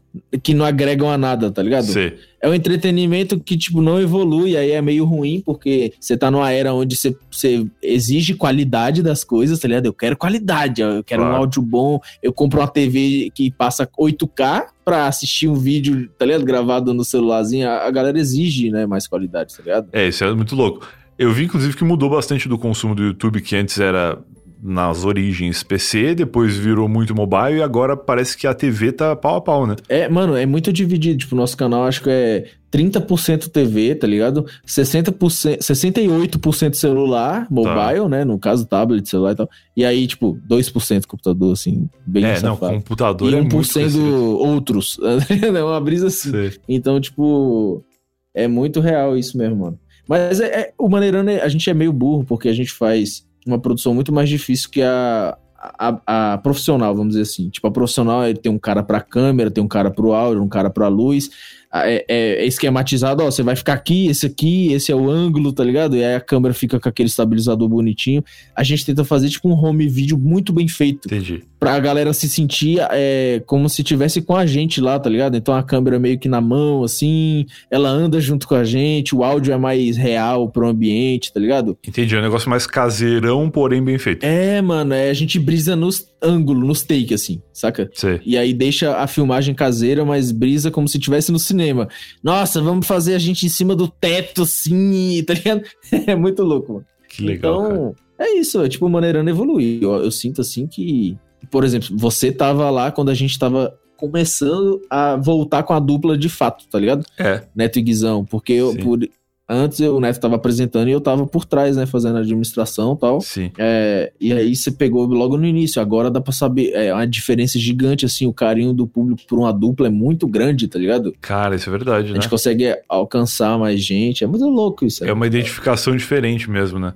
que não agregam a nada, tá ligado? Sei. É um entretenimento que, tipo, não evolui, aí é meio ruim, porque você tá numa era onde você, você exige qualidade das coisas, tá ligado? Eu quero qualidade, eu quero claro. um áudio bom, eu compro uma TV que passa 8K pra assistir um vídeo, tá ligado? Gravado no celularzinho, a, a galera exige, né, mais qualidade, tá ligado? É, isso é muito louco. Eu vi, inclusive, que mudou bastante do consumo do YouTube, que antes era nas origens PC, depois virou muito mobile e agora parece que a TV tá pau a pau, né? É, mano, é muito dividido. Tipo, nosso canal acho que é 30% TV, tá ligado? 60%, 68% celular, mobile, tá. né? No caso, tablet, celular e tal. E aí, tipo, 2% computador, assim, bem É, safado. não, computador e é 1% outros. é uma brisa assim. Sei. Então, tipo, é muito real isso mesmo, mano. Mas é, é, o Maneirando, a gente é meio burro, porque a gente faz uma produção muito mais difícil que a, a, a, profissional, vamos dizer assim. Tipo, a profissional ele tem um cara pra câmera, tem um cara pro áudio, um cara pra luz. É, é, é, esquematizado, ó, você vai ficar aqui, esse aqui, esse é o ângulo, tá ligado? E aí a câmera fica com aquele estabilizador bonitinho. A gente tenta fazer, tipo, um home video muito bem feito. Entendi. Pra galera se sentir é, como se tivesse com a gente lá, tá ligado? Então a câmera meio que na mão, assim, ela anda junto com a gente, o áudio é mais real pro ambiente, tá ligado? Entendi, é um negócio mais caseirão, porém bem feito. É, mano, é, a gente brisa nos ângulos, nos take, assim, saca? Sim. E aí deixa a filmagem caseira, mas brisa como se tivesse no cinema. Nossa, vamos fazer a gente em cima do teto, assim, tá ligado? É muito louco, mano. Que legal. Então, cara. é isso, é tipo maneirando evoluir. Eu, eu sinto assim que, por exemplo, você tava lá quando a gente tava começando a voltar com a dupla de fato, tá ligado? É. Neto e Guizão, porque eu, por, Antes o Neto tava apresentando e eu tava por trás, né, fazendo a administração e tal. Sim. É, e aí você pegou logo no início. Agora dá pra saber. É uma diferença gigante, assim. O carinho do público por uma dupla é muito grande, tá ligado? Cara, isso é verdade, né? A gente consegue alcançar mais gente. É muito louco isso. É uma identificação diferente mesmo, né?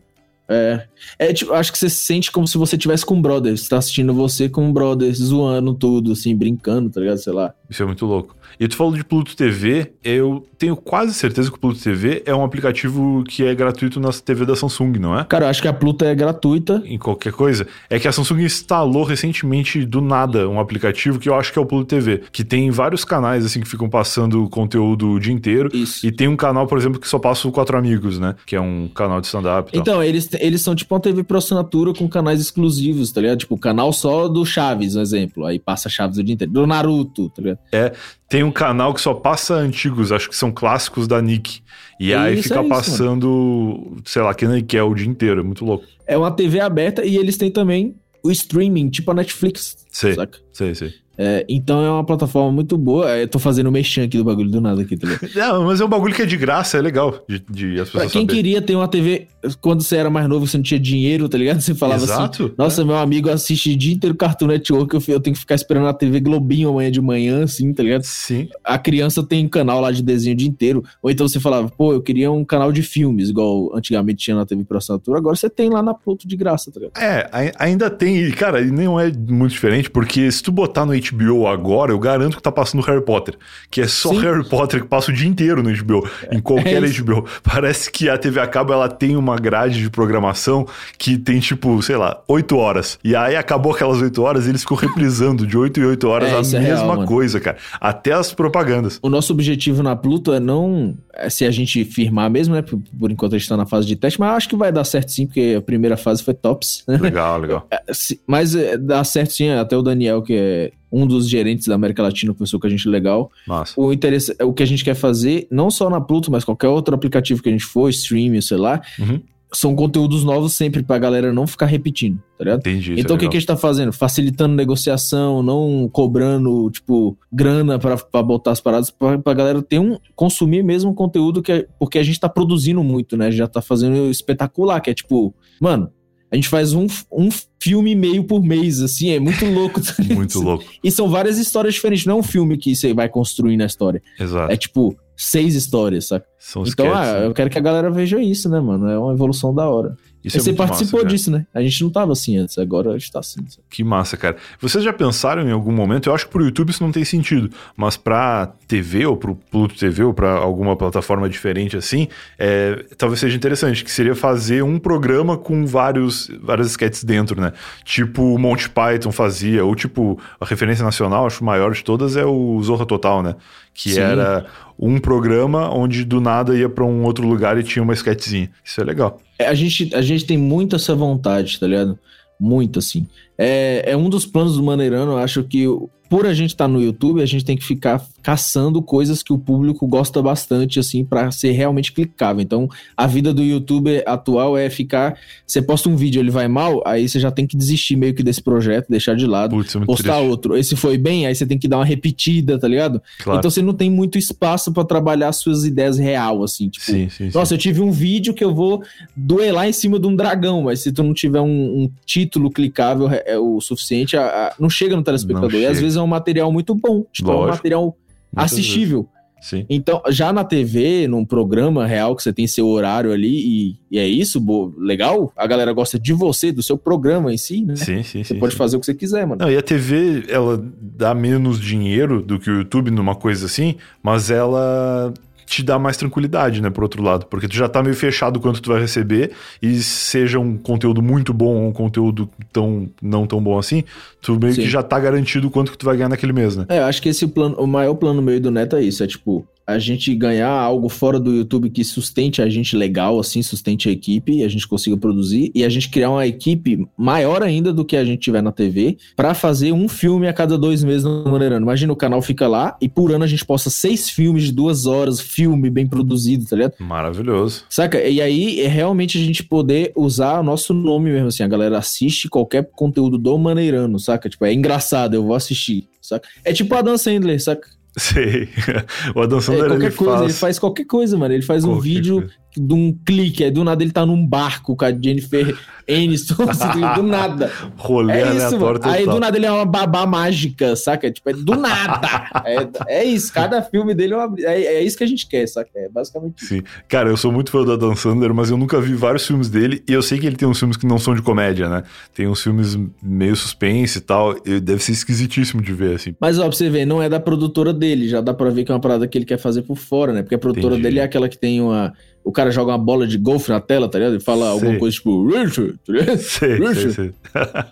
É. É, tipo, acho que você se sente como se você tivesse com um brother. Você tá assistindo você com um brother, zoando tudo, assim, brincando, tá ligado? Sei lá. Isso é muito louco. E tu falou de Pluto TV, eu tenho quase certeza que o Pluto TV é um aplicativo que é gratuito na TV da Samsung, não é? Cara, eu acho que a Pluto é gratuita. Em qualquer coisa. É que a Samsung instalou recentemente do nada um aplicativo que eu acho que é o Pluto TV, que tem vários canais assim que ficam passando conteúdo o dia inteiro. Isso. E tem um canal, por exemplo, que só passa o Quatro Amigos, né? Que é um canal de stand-up. Então, eles, eles são tipo uma TV por assinatura com canais exclusivos, tá ligado? Tipo, canal só do Chaves, um exemplo. Aí passa Chaves o dia inteiro. Do Naruto, tá ligado? É. Tem um canal que só passa antigos, acho que são clássicos da Nick. E é aí isso, fica é passando, isso, sei lá, quem quer o dia inteiro. É muito louco. É uma TV aberta e eles têm também o streaming, tipo a Netflix. Sei, saca? sei, sei. É, então é uma plataforma muito boa. É, eu tô fazendo o mexão aqui do bagulho do nada aqui, tá ligado? Não, mas é um bagulho que é de graça, é legal de, de as pessoas Pra quem queria ter uma TV, quando você era mais novo, você não tinha dinheiro, tá ligado? Você falava assim, Exato, assim, nossa, é. meu amigo assiste o dia inteiro Cartoon Network, eu, eu tenho que ficar esperando a TV Globinho amanhã de manhã, assim, tá ligado? Sim. A criança tem um canal lá de desenho o dia inteiro. Ou então você falava, pô, eu queria um canal de filmes, igual antigamente tinha na TV por assinatura, agora você tem lá na Pluto de graça, tá ligado? É, ainda tem, e cara, não é muito diferente, porque se tu botar no HBO agora, eu garanto que tá passando Harry Potter. Que é só Sim. Harry Potter que passa o dia inteiro no HBO, é, em qualquer é HBO. Parece que a TV a cabo ela tem uma grade de programação que tem tipo, sei lá, 8 horas. E aí acabou aquelas 8 horas e eles ficam reprisando de 8 em 8 horas é, a é mesma real, coisa, cara. Até as propagandas. O nosso objetivo na Pluto é não. É se a gente firmar mesmo, né? Por, por enquanto a gente tá na fase de teste, mas acho que vai dar certo sim, porque a primeira fase foi tops. Legal, legal. mas dá certo sim, até o Daniel, que é um dos gerentes da América Latina, conversou com a gente legal. Nossa. O, interesse, o que a gente quer fazer, não só na Pluto, mas qualquer outro aplicativo que a gente for, streaming, sei lá, uhum. são conteúdos novos sempre pra galera não ficar repetindo, tá ligado? Entendi. Então o que, que a gente tá fazendo? Facilitando negociação, não cobrando, tipo, grana pra, pra botar as paradas, pra, pra galera ter um. consumir mesmo conteúdo que é, porque a gente tá produzindo muito, né? Já tá fazendo espetacular, que é tipo, mano, a gente faz um, um filme meio por mês, assim, é muito louco. Tá muito louco. E são várias histórias diferentes, não é um filme que você vai construir na história. Exato. É tipo, seis histórias, saca? São então, ah, eu quero que a galera veja isso, né, mano? É uma evolução da hora. Isso é você participou massa, disso, né? A gente não tava assim antes, agora a gente tá assim. Sabe? Que massa, cara. Vocês já pensaram em algum momento? Eu acho que pro YouTube isso não tem sentido, mas pra TV ou pro Pluto TV ou pra alguma plataforma diferente assim, é, talvez seja interessante, que seria fazer um programa com vários, várias sketches dentro, né? Tipo o Monty Python fazia, ou tipo, a referência nacional, acho maior de todas, é o Zorra Total, né? Que Sim. era um programa onde do nada ia para um outro lugar e tinha uma sketchzinha. Isso é legal. É, a gente, a gente tem muito essa vontade, tá ligado? Muito assim. É, é um dos planos do Maneirano, eu acho que por a gente estar tá no YouTube, a gente tem que ficar caçando coisas que o público gosta bastante, assim, para ser realmente clicável. Então, a vida do YouTube atual é ficar. Você posta um vídeo, ele vai mal, aí você já tem que desistir meio que desse projeto, deixar de lado, Putz, é postar triste. outro. Esse foi bem, aí você tem que dar uma repetida, tá ligado? Claro. Então você não tem muito espaço para trabalhar suas ideias real, assim. Tipo, sim, sim, nossa, sim. eu tive um vídeo que eu vou duelar em cima de um dragão, mas se tu não tiver um, um título clicável é, é o suficiente, a, a, não chega no telespectador. E às vezes é um material muito bom. Tipo, é um material assistível. Sim. Então, já na TV, num programa real que você tem seu horário ali, e, e é isso, bo, legal, a galera gosta de você, do seu programa em si, né? Sim, sim, Você sim, pode sim. fazer o que você quiser, mano. Não, e a TV, ela dá menos dinheiro do que o YouTube numa coisa assim, mas ela te dá mais tranquilidade, né, por outro lado, porque tu já tá meio fechado quanto tu vai receber e seja um conteúdo muito bom ou um conteúdo tão não tão bom assim, tu meio Sim. que já tá garantido quanto que tu vai ganhar naquele mês, né? É, eu acho que esse plano, o maior plano meio do Neto é isso, é tipo, a gente ganhar algo fora do YouTube que sustente a gente legal, assim, sustente a equipe, e a gente consiga produzir, e a gente criar uma equipe maior ainda do que a gente tiver na TV, para fazer um filme a cada dois meses no Maneirando. Imagina o canal fica lá e por ano a gente posta seis filmes de duas horas, filme bem produzido, tá ligado? Maravilhoso. Saca? E aí é realmente a gente poder usar o nosso nome mesmo, assim, a galera assiste qualquer conteúdo do Maneirano, saca? Tipo, é engraçado, eu vou assistir, saca? É tipo a Dan Sandler, saca? Sei. O Adam Sandler, é, qualquer ele coisa, faz... ele faz qualquer coisa, mano. Ele faz qualquer um vídeo coisa. De um clique, aí do nada ele tá num barco com a Jennifer Aniston, assim, do nada. Rolê é isso, mano. Aí do nada ele é uma babá mágica, saca? Tipo, é do nada. é, é isso, cada filme dele é, uma... é, é, isso que a gente quer, saca? É basicamente Sim. Cara, eu sou muito fã do Adam Sandler, mas eu nunca vi vários filmes dele e eu sei que ele tem uns filmes que não são de comédia, né? Tem uns filmes meio suspense e tal, e deve ser esquisitíssimo de ver, assim. Mas ó, pra você ver, não é da produtora dele, já dá pra ver que é uma parada que ele quer fazer por fora, né? Porque a produtora Entendi. dele é aquela que tem uma o cara joga uma bola de golfe na tela, tá ligado? E fala sei. alguma coisa tipo, Richard, tá ligado? Sei, Richard. Sei,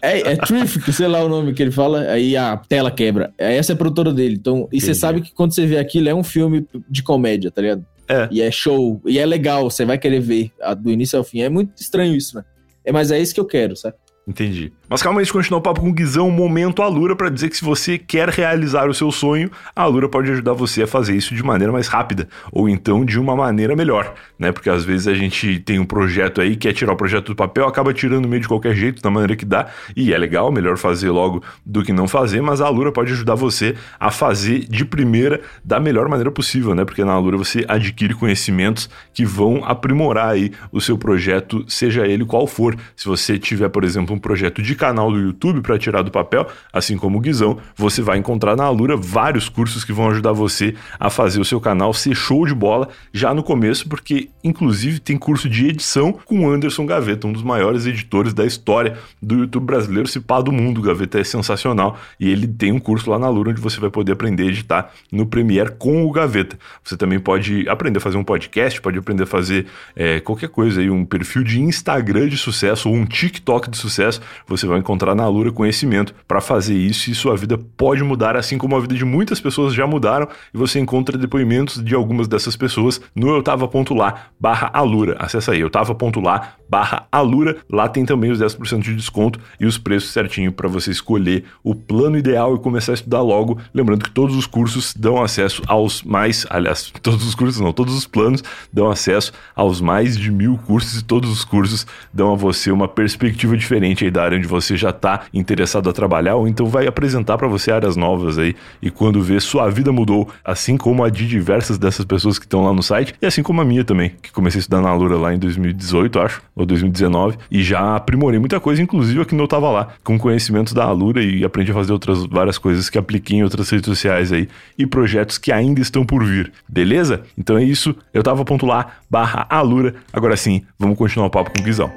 é, é Triffic, sei lá o nome que ele fala, aí a tela quebra. Essa é a produtora dele. Então, e você sabe que quando você vê aquilo, é um filme de comédia, tá ligado? É. E é show, e é legal, você vai querer ver do início ao fim. É muito estranho isso, né? É, mas é isso que eu quero, sabe? Entendi. Mas calma, a gente continua o papo com o Guizão, um momento Alura para dizer que se você quer realizar o seu sonho, a Alura pode ajudar você a fazer isso de maneira mais rápida, ou então de uma maneira melhor, né? Porque às vezes a gente tem um projeto aí, quer tirar o projeto do papel, acaba tirando meio de qualquer jeito, da maneira que dá, e é legal, melhor fazer logo do que não fazer, mas a Alura pode ajudar você a fazer de primeira da melhor maneira possível, né? Porque na Alura você adquire conhecimentos que vão aprimorar aí o seu projeto, seja ele qual for. Se você tiver, por exemplo, um projeto de canal do YouTube para tirar do papel, assim como o Guizão, você vai encontrar na Alura vários cursos que vão ajudar você a fazer o seu canal ser show de bola já no começo, porque inclusive tem curso de edição com o Anderson Gaveta, um dos maiores editores da história do YouTube brasileiro, se pá do mundo. O Gaveta é sensacional e ele tem um curso lá na Alura onde você vai poder aprender a editar no Premiere com o Gaveta. Você também pode aprender a fazer um podcast, pode aprender a fazer é, qualquer coisa aí, um perfil de Instagram de sucesso ou um TikTok de sucesso sucesso, você vai encontrar na Alura conhecimento para fazer isso e sua vida pode mudar, assim como a vida de muitas pessoas já mudaram e você encontra depoimentos de algumas dessas pessoas no eu tava ponto lá barra Alura. Acesse aí, eu tava ponto lá barra Alura. Lá tem também os 10% de desconto e os preços certinho para você escolher o plano ideal e começar a estudar logo. Lembrando que todos os cursos dão acesso aos mais, aliás, todos os cursos não, todos os planos dão acesso aos mais de mil cursos e todos os cursos dão a você uma perspectiva diferente aí da área onde você já está interessado a trabalhar ou então vai apresentar para você áreas novas aí e quando vê sua vida mudou, assim como a de diversas dessas pessoas que estão lá no site e assim como a minha também, que comecei a estudar na Lura lá em 2018, acho, ou 2019 e já aprimorei muita coisa, inclusive aqui eu tava lá, com conhecimentos da Alura e aprendi a fazer outras várias coisas que apliquei em outras redes sociais aí e projetos que ainda estão por vir, beleza? Então é isso, eu tava ponto lá, barra Alura, agora sim, vamos continuar o papo com o Guizão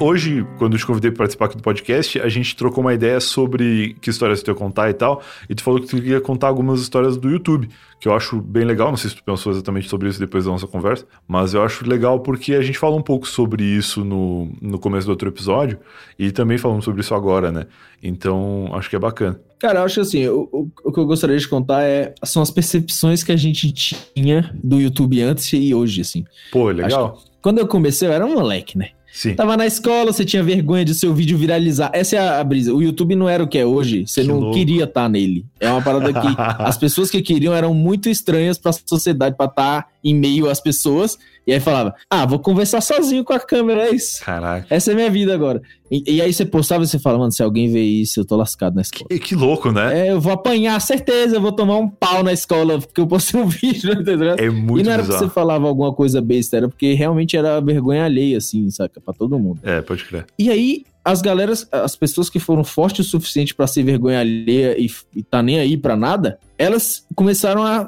hoje, quando eu te convidei para participar aqui do podcast, a gente trocou uma ideia sobre que histórias tu ia contar e tal. E tu falou que tu ia contar algumas histórias do YouTube, que eu acho bem legal. Não sei se tu pensou exatamente sobre isso depois da nossa conversa, mas eu acho legal porque a gente falou um pouco sobre isso no, no começo do outro episódio e também falamos sobre isso agora, né? Então, acho que é bacana. Cara, eu acho que assim, o, o, o, que eu gostaria de contar é, são as percepções que a gente tinha do YouTube antes e hoje, assim. Pô, legal. Quando eu comecei, eu era um moleque, né? Sim. Tava na escola, você tinha vergonha de seu vídeo viralizar. Essa é a brisa. O YouTube não era o que é hoje. Você Que não louco. queria estar nele. É uma parada que as pessoas que queriam eram muito estranhas pra sociedade, pra estar em meio às pessoas. E aí falava, ah, vou conversar sozinho com a câmera, é isso. Caraca. Essa é a minha vida agora. E, e aí você postava e você fala, mano, se alguém ver isso, eu tô lascado na escola. Que, que louco, né? É, eu vou apanhar, certeza, eu vou tomar um pau na escola, porque eu postei um vídeo, tá ligado? É, muito e não era porque bizarro. você falava alguma coisa besta, era porque realmente era vergonha alheia, assim, saca? Pra todo mundo. É, pode crer. E aí, as galeras, as pessoas que foram fortes o suficiente pra ser vergonha alheia e, e tá nem aí pra nada, elas começaram a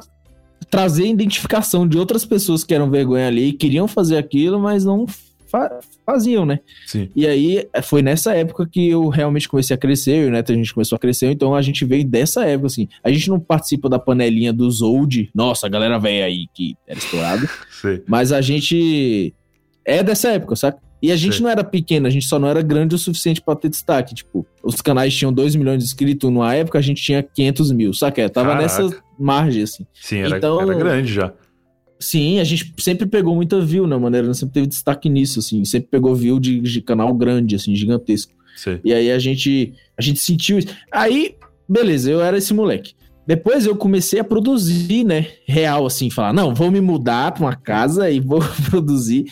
trazer identificação de outras pessoas que eram vergonha e queriam fazer aquilo, mas não fa- faziam, né? Sim. E aí, foi nessa época que eu realmente comecei a crescer, e Neto, a gente começou a crescer, então a gente veio dessa época, assim. A gente não participa da panelinha dos old, nossa, a galera velha aí que era estourado, Sei. mas a gente é dessa época, saca? E a gente Sei. não era pequeno, a gente só não era grande o suficiente pra ter destaque. Tipo, os canais tinham 2 milhões de inscritos numa época, a gente tinha 500 mil, saca? Tava Caraca. nessa margem, assim. Sim, era, Então- era grande já. Sim, a gente sempre pegou muita view, né, maneira? Sempre teve destaque nisso, assim. Sempre pegou view de, de canal grande, assim, gigantesco. Sei. E aí a gente, a gente sentiu isso. Aí, beleza, eu era esse moleque. Depois eu comecei a produzir, né? Real, assim, falar, não, vou me mudar pra uma casa e vou produzir.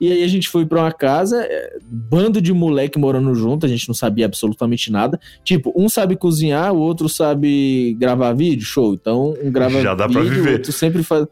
E aí a gente foi pra uma casa, é, bando de moleque morando junto, a gente não sabia absolutamente nada. Tipo, um sabe cozinhar, o outro sabe gravar vídeo, show. Então, um grava Já dá pra vídeo, o viver. outro sempre faz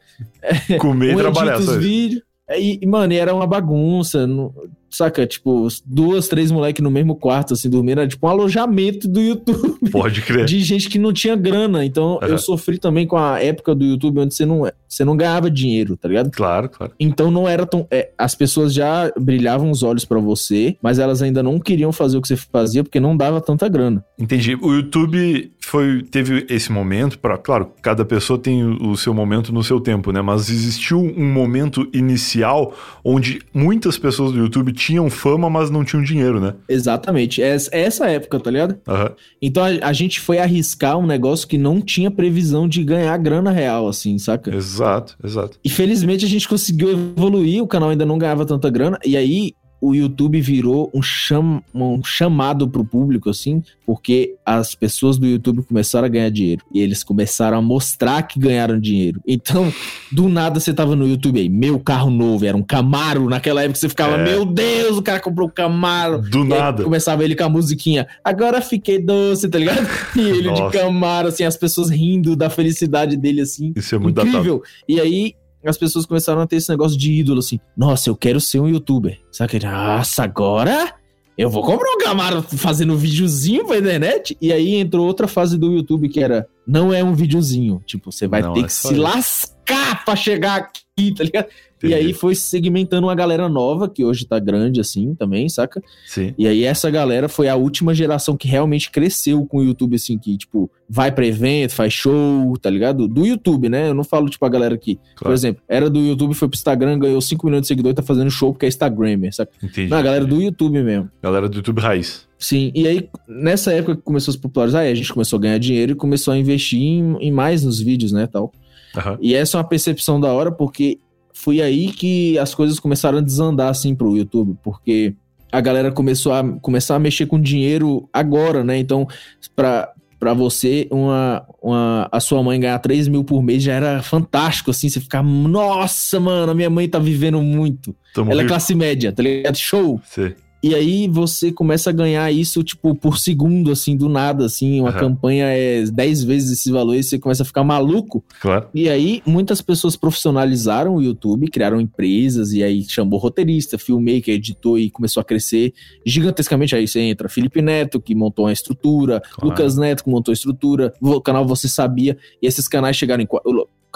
Comer e um trabalhar. edita só os vídeos. E, e, mano, e era uma bagunça. não- saca? Tipo, duas, três moleques no mesmo quarto, assim, dormindo. Era tipo um alojamento do YouTube. Pode crer. De gente que não tinha grana. Então, Aham. eu sofri também com a época do YouTube onde você não, você não ganhava dinheiro, tá ligado? Claro, claro. Então não era tão. é, as pessoas já brilhavam os olhos pra você, mas elas ainda não queriam fazer o que você fazia porque não dava tanta grana. Entendi. O YouTube foi teve esse momento para, claro, cada pessoa tem o, o seu momento no seu tempo, né? Mas existiu um momento inicial onde muitas pessoas do YouTube tinham fama, mas não tinham dinheiro, né? Exatamente. É é essa época, tá ligado? Aham. Então a, a gente foi arriscar um negócio que não tinha previsão de ganhar grana real, assim, saca? Exato, exato. E felizmente a gente conseguiu evoluir, o canal ainda não ganhava tanta grana, e aí o YouTube virou um, cham, um chamado pro público, assim, porque as pessoas do YouTube começaram a ganhar dinheiro. E eles começaram a mostrar que ganharam dinheiro. Então, do nada você tava no YouTube aí, meu carro novo, era um Camaro. Naquela época você ficava, É. meu Deus, o cara comprou um Camaro. Do E nada. começava ele com a musiquinha, agora fiquei doce, tá ligado? E ele Nossa. de Camaro, assim, as pessoas rindo da felicidade dele, assim. Isso é muito datado. Incrível. E aí as pessoas começaram a ter esse negócio de ídolo, assim. Nossa, eu quero ser um youtuber. Sabe? Nossa, agora eu vou comprar um Camaro fazendo videozinho pra internet. E aí entrou outra fase do YouTube que era, não é um videozinho. Tipo, você vai Não, ter é que se isso. lascar pra chegar aqui, tá ligado? E Entendi. aí foi segmentando uma galera nova, que hoje tá grande assim também, saca? Sim. E aí essa galera foi a última geração que realmente cresceu com o YouTube, assim, que, tipo, vai pra evento, faz show, tá ligado? Do YouTube, né? Eu não falo, tipo, a galera que, por Claro. exemplo, era do YouTube, foi pro Instagram, ganhou 5 milhões de seguidores, tá fazendo show porque é Instagrammer, saca? Entendi. Não, a galera do YouTube mesmo. Galera do YouTube Raiz. Sim, e aí, nessa época que começou a se popularizar, aí a gente começou a ganhar dinheiro e começou a investir em, em mais nos vídeos, né, tal. Aham. E essa é uma percepção da hora, porque foi aí que as coisas começaram a desandar, assim, pro YouTube, porque a galera começou a começar a mexer com dinheiro agora, né? Então, pra, pra você, uma, uma, a sua mãe ganhar 3 mil por mês já era fantástico, assim, você ficar, nossa, mano, a minha mãe tá vivendo muito. Tamo Ela é rico. classe média, tá ligado? Show! Sim. E aí você começa a ganhar isso, tipo, por segundo, assim, do nada, assim. Uma Aham. campanha é 10 vezes esse valor e você começa a ficar maluco. Claro. E aí, muitas pessoas profissionalizaram o YouTube, criaram empresas, e aí chamou roteirista, filmmaker, editor e começou a crescer gigantescamente. Aí você entra Felipe Neto, que montou uma estrutura, Claro. Lucas Neto, que montou a estrutura, o canal Você Sabia, e esses canais chegaram em.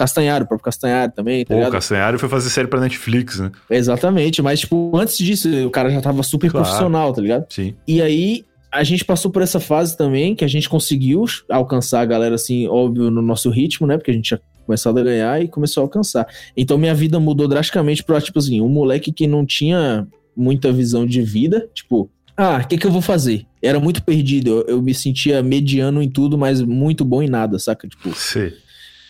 Qua- o próprio Castanhari também, tá Pô, o ligado? Castanhari foi fazer série pra Netflix, né? Exatamente, mas, tipo, antes disso, o cara já tava super Claro. profissional, tá ligado? Sim. E aí, a gente passou por essa fase também, que a gente conseguiu alcançar a galera, assim, óbvio, no nosso ritmo, né? Porque a gente tinha começado a ganhar e começou a alcançar. Então, minha vida mudou drasticamente pra, tipo assim, um moleque que não tinha muita visão de vida, tipo, Ah, o que, que eu vou fazer? Era muito perdido. Eu, eu, me sentia mediano em tudo, mas muito bom em nada, saca? Tipo. Sim.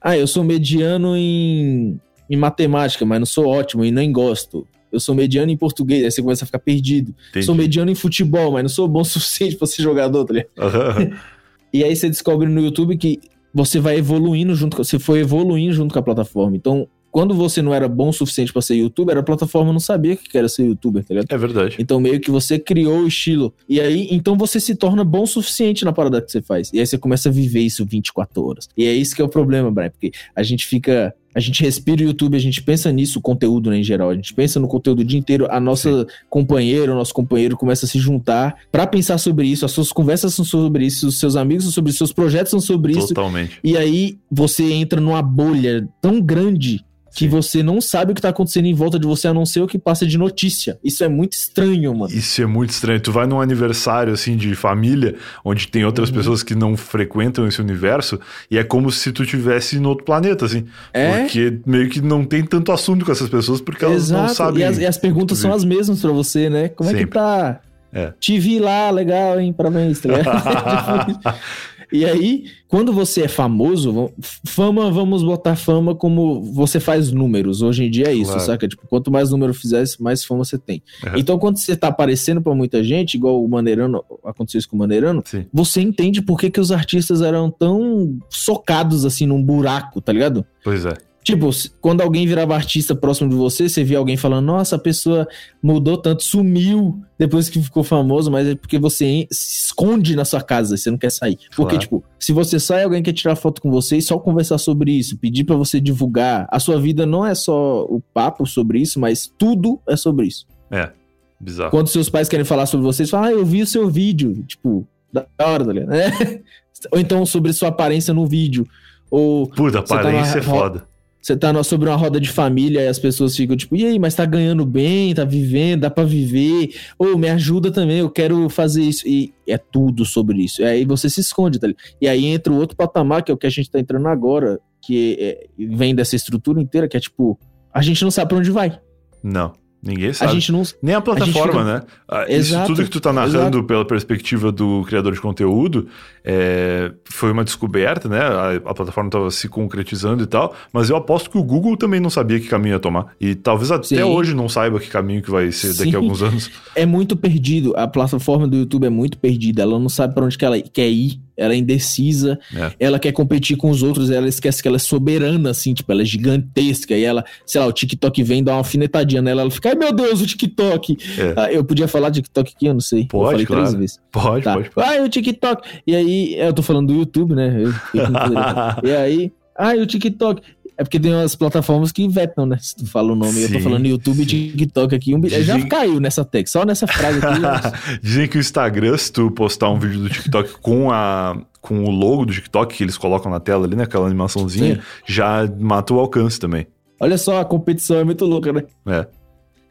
Ah, eu sou mediano em, em matemática, mas não sou ótimo e nem gosto. Eu sou mediano em português, aí você começa a ficar perdido. Entendi. Sou mediano em futebol, mas não sou bom o suficiente pra ser jogador, tá ligado? Uhum. e aí você descobre no YouTube que você vai evoluindo junto, você foi evoluindo junto com a plataforma. Então, quando você não era bom o suficiente para ser youtuber, a plataforma não sabia que era ser youtuber, tá ligado? É verdade. Então meio que você criou o estilo. E aí, então você se torna bom o suficiente na parada que você faz. E aí você começa a viver isso 24 horas. E é isso que é o problema, Brian, porque a gente fica a gente respira o YouTube, a gente pensa nisso, o conteúdo né, em geral. A gente pensa no conteúdo o dia inteiro. A nossa Sim. companheira, o nosso companheiro começa a se juntar para pensar sobre isso. As suas conversas são sobre isso, os seus amigos são sobre isso, os seus projetos são sobre Totalmente. isso. Totalmente. E aí você entra numa bolha tão grande que você não sabe o que tá acontecendo em volta de você, a não ser o que passa de notícia. Isso é muito estranho, mano. Isso é muito estranho. Tu vai num aniversário, assim, de família, onde tem outras uhum. pessoas que não frequentam esse universo, e é como se tu tivesse no outro planeta, assim. É? Porque meio que não tem tanto assunto com essas pessoas, porque elas Exato. não sabem. E as, e as perguntas são as mesmas para você, né? Como Sempre. é que tá? É. Te vi lá, legal, hein? Parabéns, tá E aí, quando você é famoso, fama, vamos botar fama como você faz números. Hoje em dia é isso, claro. saca? Tipo, quanto mais número fizer, mais fama você tem. Uhum. Então, quando você tá aparecendo pra muita gente, igual o Maneirano, aconteceu isso com o Maneirano, Sim. você entende por que, que os artistas eram tão socados assim num buraco, tá ligado? Pois é. Tipo, quando alguém virava artista próximo de você, você via alguém falando, nossa, a pessoa mudou tanto, sumiu depois que ficou famoso, mas é porque você se esconde na sua casa, você não quer sair. Claro. Porque, tipo, se você sai, alguém quer tirar foto com você e só conversar sobre isso, pedir para você divulgar, a sua vida não é só o papo sobre isso, mas tudo é sobre isso. É, bizarro. Quando seus pais querem falar sobre vocês, falam, ah, eu vi o seu vídeo, tipo, da hora, tá ligado? É. Ou então sobre sua aparência no vídeo. Ou Puta, aparência tá é foda. Você tá sobre uma roda de família e as pessoas ficam tipo, e aí, mas tá ganhando bem, tá vivendo, dá pra viver, ou me ajuda também, eu quero fazer isso. E é tudo sobre isso. E aí você se esconde, tá? E aí entra o outro patamar, que é o que a gente tá entrando agora, que é, vem dessa estrutura inteira, que é tipo, a gente não sabe pra onde vai. Não. Ninguém sabe. A gente não, Nem a plataforma, a fica... né? Ah, isso exato, tudo que tu tá narrando exato. pela perspectiva do criador de conteúdo é... foi uma descoberta, né? A, a plataforma estava se concretizando e tal, mas eu aposto que o Google também não sabia que caminho ia tomar. E talvez até Sim. hoje não saiba que caminho que vai ser Sim. daqui a alguns anos. É muito perdido. A plataforma do YouTube é muito perdida. Ela não sabe para onde que ela quer ir ela é indecisa, é. ela quer competir com os outros, ela esquece que ela é soberana, assim, tipo, ela é gigantesca, e ela, sei lá, o TikTok vem dar uma alfinetadinha nela, ela fica, ai meu Deus, o TikTok. É. Ah, eu podia falar de TikTok aqui, eu não sei. Pode, eu falei claro. três vezes. Pode, tá. pode, pode. Ai, o TikTok. E aí, eu tô falando do YouTube, né? Eu, e aí, ai, o TikTok. É porque tem umas plataformas que vetam, né? Se tu fala o nome, sim, eu tô falando YouTube e TikTok aqui. Um... Dizem... Já caiu nessa tech, só nessa frase aqui. Dizem que o Instagram, se tu postar um vídeo do TikTok com a com o logo do TikTok que eles colocam na tela ali, né? Aquela animaçãozinha, sim. já mata o alcance também. Olha só, a competição é muito louca, né? É.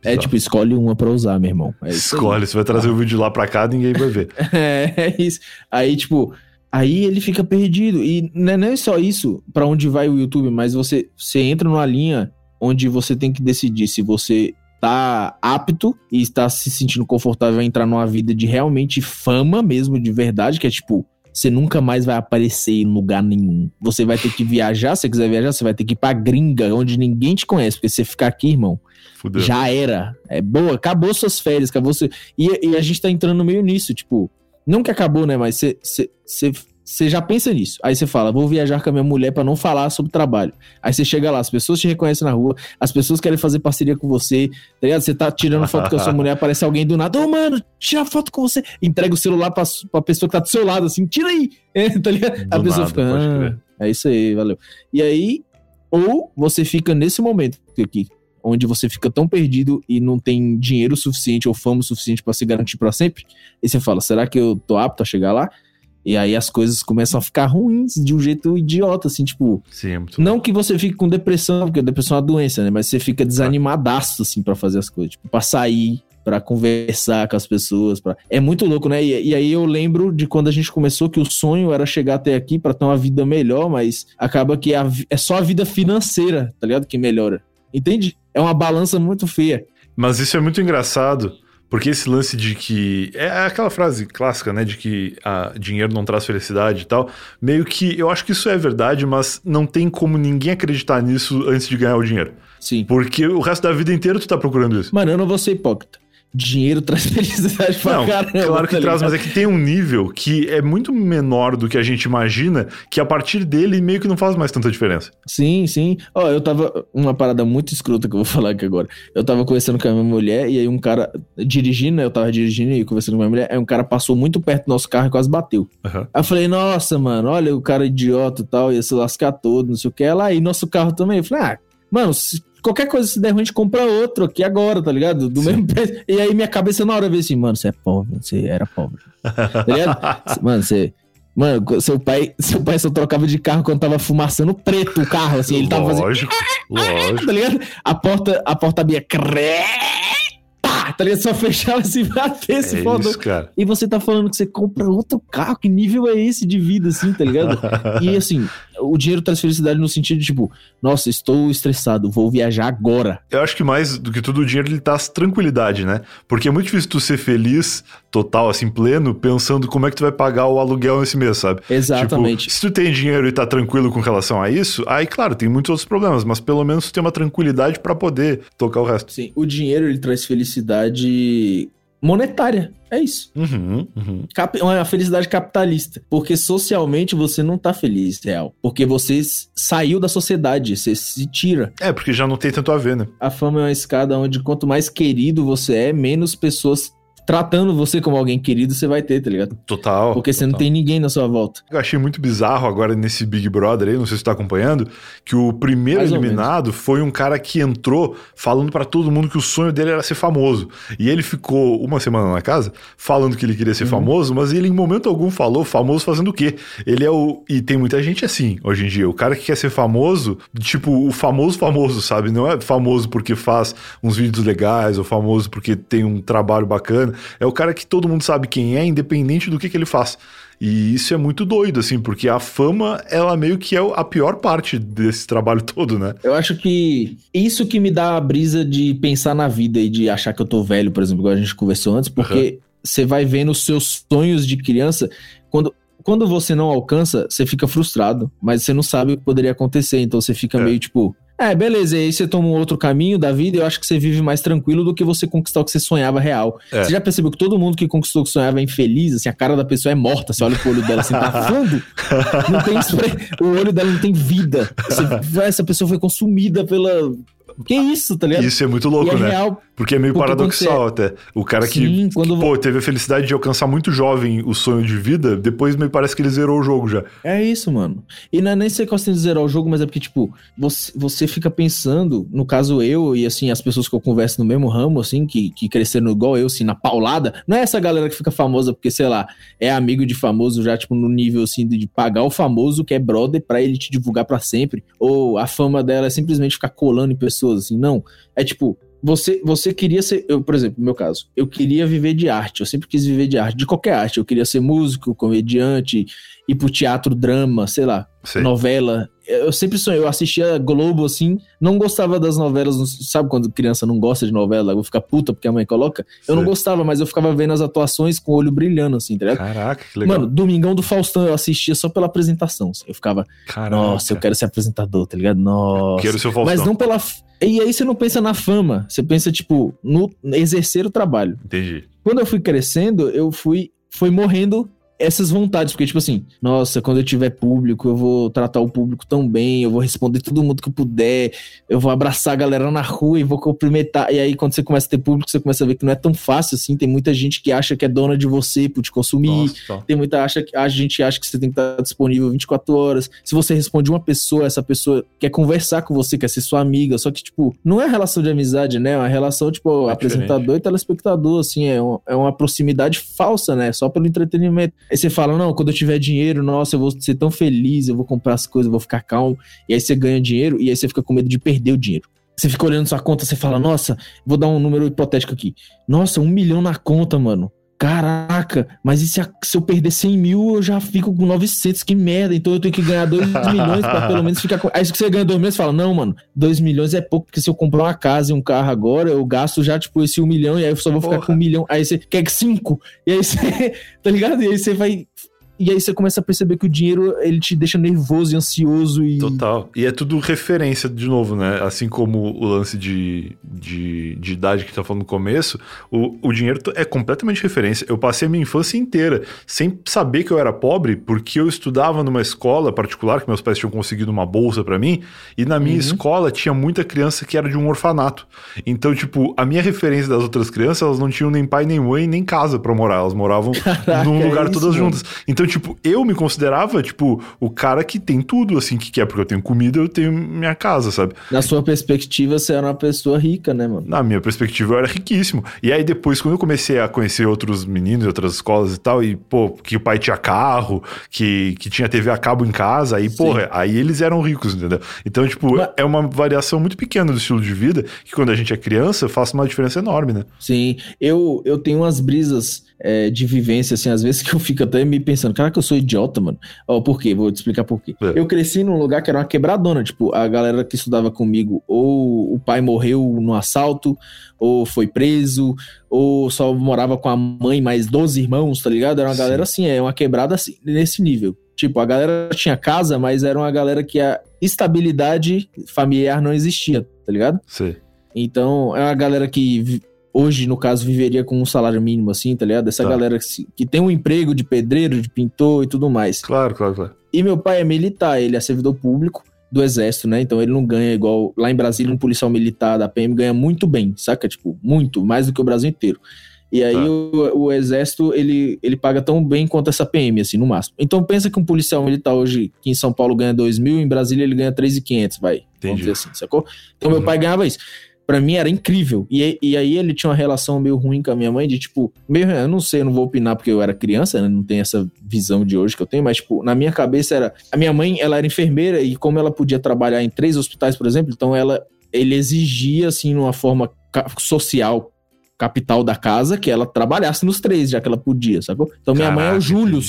É tipo, escolhe uma pra usar, meu irmão. É escolhe, você vai trazer o vídeo lá pra cá, ninguém vai ver. é, é isso. Aí, tipo, Aí ele fica perdido. E não é, nem só isso para onde vai o YouTube, mas você, você entra numa linha onde você tem que decidir se você tá apto e está se sentindo confortável a entrar numa vida de realmente fama mesmo, de verdade, que é tipo, você nunca mais vai aparecer em lugar nenhum. Você vai ter que viajar, se você quiser viajar, você vai ter que ir pra gringa, onde ninguém te conhece, porque você ficar aqui, irmão, Fudeu. já era. É boa, acabou suas férias, acabou seu... e, e a gente tá entrando meio nisso, tipo, não que acabou, né? Mas você já pensa nisso. Aí você fala, vou viajar com a minha mulher para não falar sobre trabalho. Aí você chega lá, as pessoas te reconhecem na rua, as pessoas querem fazer parceria com você, tá ligado? Você tá tirando foto com a sua mulher, aparece alguém do nada, ô oh, mano, tira foto com você. Entrega o celular pra, pra pessoa que tá do seu lado, assim, tira aí, é, tá ligado? Do a pessoa nada, fica, ah, é isso aí, valeu. E aí, ou você fica nesse momento aqui, onde você fica tão perdido e não tem dinheiro suficiente ou fama suficiente para se garantir para sempre. E você fala, será que eu tô apto a chegar lá? E aí as coisas começam a ficar ruins de um jeito idiota, assim, tipo. Sim, é não bom. que você fique com depressão, porque depressão é uma doença, né? Mas você fica desanimadaço, assim, para fazer as coisas. Tipo, pra sair, para conversar com as pessoas. Pra... É muito louco, né? E, e, aí eu lembro de quando a gente começou que o sonho era chegar até aqui para ter uma vida melhor, mas acaba que a, é só a vida financeira, tá ligado? Que melhora. Entende? É uma balança muito feia. Mas isso é muito engraçado, Porque esse lance de que. É aquela frase clássica, né? De que a dinheiro não traz felicidade e tal. Meio que eu acho que isso é verdade, mas não tem como ninguém acreditar nisso antes de ganhar o dinheiro. Sim. Porque o resto da vida inteira tu tá procurando isso. Mano, eu não vou ser hipócrita dinheiro traz felicidade pra não, caramba. Claro que tá traz, mas é que tem um nível que é muito menor do que a gente imagina, que a partir dele meio que não faz mais tanta diferença. Sim, sim. Ó, eu tava. Uma parada muito escrota que eu vou falar aqui agora. Eu tava conversando com a minha mulher e aí um cara dirigindo, né? Eu tava dirigindo e conversando com a minha mulher, aí um cara passou muito perto do nosso carro e quase bateu. Uhum. Aí eu falei, nossa, mano, olha o cara idiota e tal, ia se lascar todo, não sei o que. Ela aí, nosso carro também. Eu falei, ah, mano, se qualquer coisa se der ruim, a gente compra outro aqui agora, tá ligado? Do Sim. mesmo preço. E aí minha cabeça na hora veio assim, mano, você é pobre, você era pobre. tá ligado? Mano, você. Mano, seu pai, seu pai só trocava de carro quando tava fumaçando preto o carro, assim, ele tava fazendo. Lógico, lógico. Tá ligado? A porta, a porta abria tá ligado? Só fechava assim, bater esse é foda. E você tá falando que você compra outro carro, que nível é esse de vida, assim, tá ligado? e assim, o dinheiro traz felicidade no sentido de, tipo, nossa, estou estressado, vou viajar agora. Eu acho que mais do que tudo o dinheiro ele traz tranquilidade, né? Porque é muito difícil tu ser feliz, total, assim, pleno, pensando como é que tu vai pagar o aluguel nesse mês, sabe? Exatamente. Tipo, se tu tem dinheiro e tá tranquilo com relação a isso, aí, claro, tem muitos outros problemas, mas pelo menos tu tem uma tranquilidade para poder tocar o resto. Sim, o dinheiro ele traz felicidade monetária. É isso. Uhum, uhum. Cap uma felicidade capitalista. Porque socialmente você não tá feliz, real. Porque você saiu da sociedade, você se tira. É, porque já não tem tanto a ver, né? A fama é uma escada onde quanto mais querido você é, menos pessoas tratando você como alguém querido, você vai ter, tá ligado? Total. Porque total. você não tem ninguém na sua volta. Eu achei muito bizarro agora nesse Big Brother aí, não sei se você tá acompanhando, que o primeiro Mais eliminado foi um cara que entrou falando para todo mundo que o sonho dele era ser famoso. E ele ficou uma semana na casa falando que ele queria ser uhum. famoso, mas ele em momento algum falou famoso fazendo o quê? Ele é o. E tem muita gente assim hoje em dia. O cara que quer ser famoso, tipo, o famoso famoso, sabe? Não é famoso porque faz uns vídeos legais, ou famoso porque tem um trabalho bacana. É o cara que todo mundo sabe quem é, independente do que, que ele faz. E isso é muito doido, assim, porque a fama, ela meio que é a pior parte desse trabalho todo, né? Eu acho que isso que me dá a brisa de pensar na vida e de achar que eu tô velho, por exemplo, igual a gente conversou antes, porque uhum. você vai vendo os seus sonhos de criança. Quando, quando você não alcança, você fica frustrado, mas você não sabe o que poderia acontecer, então você fica é. meio tipo é, beleza, e aí você toma um outro caminho da vida e eu acho que você vive mais tranquilo do que você conquistar o que você sonhava real. É. Você já percebeu que todo mundo que conquistou o que sonhava é infeliz, assim, a cara da pessoa é morta, você olha pro olho dela assim, tá fundo, não tem o olho dela não tem vida. Você, essa pessoa foi consumida pela que isso, tá ligado? Isso é muito louco, é né? Real, porque é meio porque paradoxal até. O cara Sim, que, quando... que, pô, teve a felicidade de alcançar muito jovem o sonho de vida, depois me parece que ele zerou o jogo já. É isso, mano. E não é nem ser questão de zerar o jogo, mas é porque, tipo, você, você fica pensando, no caso eu e, assim, as pessoas que eu converso no mesmo ramo, assim, que, que cresceram igual eu, assim, na paulada, não é essa galera que fica famosa porque, sei lá, é amigo de famoso já, tipo, no nível, assim, de pagar o famoso que é brother pra ele te divulgar para sempre, ou a fama dela é simplesmente ficar colando em pessoas pessoas, assim, não. É tipo, você, você queria ser, eu, por exemplo, no meu caso, eu queria viver de arte, eu sempre quis viver de arte, de qualquer arte. Eu queria ser músico, comediante, ir pro teatro, drama, sei lá, Sim. novela. Eu sempre sonhei, eu assistia Globo assim, não gostava das novelas, sabe quando criança não gosta de novela, eu ficar puta porque a mãe coloca? Eu Sim. não gostava, mas eu ficava vendo as atuações com o olho brilhando assim, tá ligado? Caraca, que legal. Mano, Domingão do Faustão eu assistia só pela apresentação, assim. eu ficava, Caraca. nossa, eu quero ser apresentador, tá ligado? Nossa. Quero ser o Faustão. Mas não pela e aí você não pensa na fama, você pensa tipo no exercer o trabalho. Entendi. Quando eu fui crescendo, eu fui foi morrendo essas vontades, porque, tipo assim, nossa, quando eu tiver público, eu vou tratar o público tão bem, eu vou responder todo mundo que eu puder, eu vou abraçar a galera na rua e vou cumprimentar. E aí, quando você começa a ter público, você começa a ver que não é tão fácil assim. Tem muita gente que acha que é dona de você por te consumir. Nossa. Tem muita acha, a gente acha que você tem que estar disponível 24 horas. Se você responde uma pessoa, essa pessoa quer conversar com você, quer ser sua amiga. Só que, tipo, não é relação de amizade, né? É uma relação, tipo, é apresentador diferente. e telespectador, assim, é, um, é uma proximidade falsa, né? Só pelo entretenimento. Aí você fala, não, quando eu tiver dinheiro, nossa, eu vou ser tão feliz, eu vou comprar as coisas, eu vou ficar calmo. E aí você ganha dinheiro e aí você fica com medo de perder o dinheiro. Você fica olhando sua conta, você fala, nossa, vou dar um número hipotético aqui. Nossa, um milhão na conta, mano. Caraca, mas e se, a, se eu perder 100 mil, eu já fico com 900, que merda, então eu tenho que ganhar 2 milhões pra pelo menos ficar com... Aí se você ganha 2 milhões, você fala, não, mano, 2 milhões é pouco, porque se eu comprar uma casa e um carro agora, eu gasto já, tipo, esse 1 milhão, e aí eu só vou Porra. ficar com 1 milhão, aí você quer que 5, e aí você, tá ligado? E aí você vai e aí você começa a perceber que o dinheiro ele te deixa nervoso e ansioso e. Total. E é tudo referência, de novo, né? Assim como o lance de, de, de idade que tá falando no começo, o, o dinheiro é completamente referência. Eu passei a minha infância inteira sem saber que eu era pobre, porque eu estudava numa escola particular, que meus pais tinham conseguido uma bolsa para mim, e na minha uhum. escola tinha muita criança que era de um orfanato. Então, tipo, a minha referência das outras crianças, elas não tinham nem pai, nem mãe, nem casa para morar. Elas moravam Caraca, num lugar é todas juntas. Então, tipo, eu me considerava, tipo, o cara que tem tudo, assim, que quer, porque eu tenho comida, eu tenho minha casa, sabe? Na sua perspectiva, você era uma pessoa rica, né, mano? Na minha perspectiva, eu era riquíssimo. E aí, depois, quando eu comecei a conhecer outros meninos, outras escolas e tal, e, pô, que o pai tinha carro, que, que tinha TV a cabo em casa, aí, porra, aí eles eram ricos, entendeu? Então, tipo, Mas... é uma variação muito pequena do estilo de vida, que quando a gente é criança, faz uma diferença enorme, né? Sim, eu, eu tenho umas brisas é, de vivência, assim, às vezes que eu fico até me pensando, cara, que eu sou idiota, mano. Ó, por quê? Vou te explicar por quê. É. Eu cresci num lugar que era uma quebradona, tipo, a galera que estudava comigo, ou o pai morreu no assalto, ou foi preso, ou só morava com a mãe mais 12 irmãos, tá ligado? Era uma Sim. galera assim, é uma quebrada assim, nesse nível. Tipo, a galera tinha casa, mas era uma galera que a estabilidade familiar não existia, tá ligado? Sim. Então, é uma galera que hoje, no caso, viveria com um salário mínimo, assim, tá ligado? Essa tá. galera que, que, tem um emprego de pedreiro, de pintor e tudo mais. Claro, claro, claro. E meu pai é militar, ele é servidor público do exército, né? Então ele não ganha igual lá em Brasília, um policial militar da PM ganha muito bem, saca? Tipo, muito, mais do que o Brasil inteiro. E aí tá. o, o, exército, ele, ele paga tão bem quanto essa PM, assim, no máximo. Então pensa que um policial militar hoje, que em São Paulo ganha 2 mil, em Brasília ele ganha 3.500, vai. Entendi. Vamos dizer assim, sacou? Então uhum. meu pai ganhava isso para mim era incrível. E, e aí ele tinha uma relação meio ruim com a minha mãe, de tipo, meio, eu não sei, eu não vou opinar porque eu era criança, né? Não tem essa visão de hoje que eu tenho, mas, tipo, na minha cabeça era. A minha mãe, ela era enfermeira e como ela podia trabalhar em três hospitais, por exemplo, então ela. Ele exigia, assim, numa forma social, capital da casa, que ela trabalhasse nos três, já que ela podia, sacou? Então minha Caraca, mãe é o Júlio.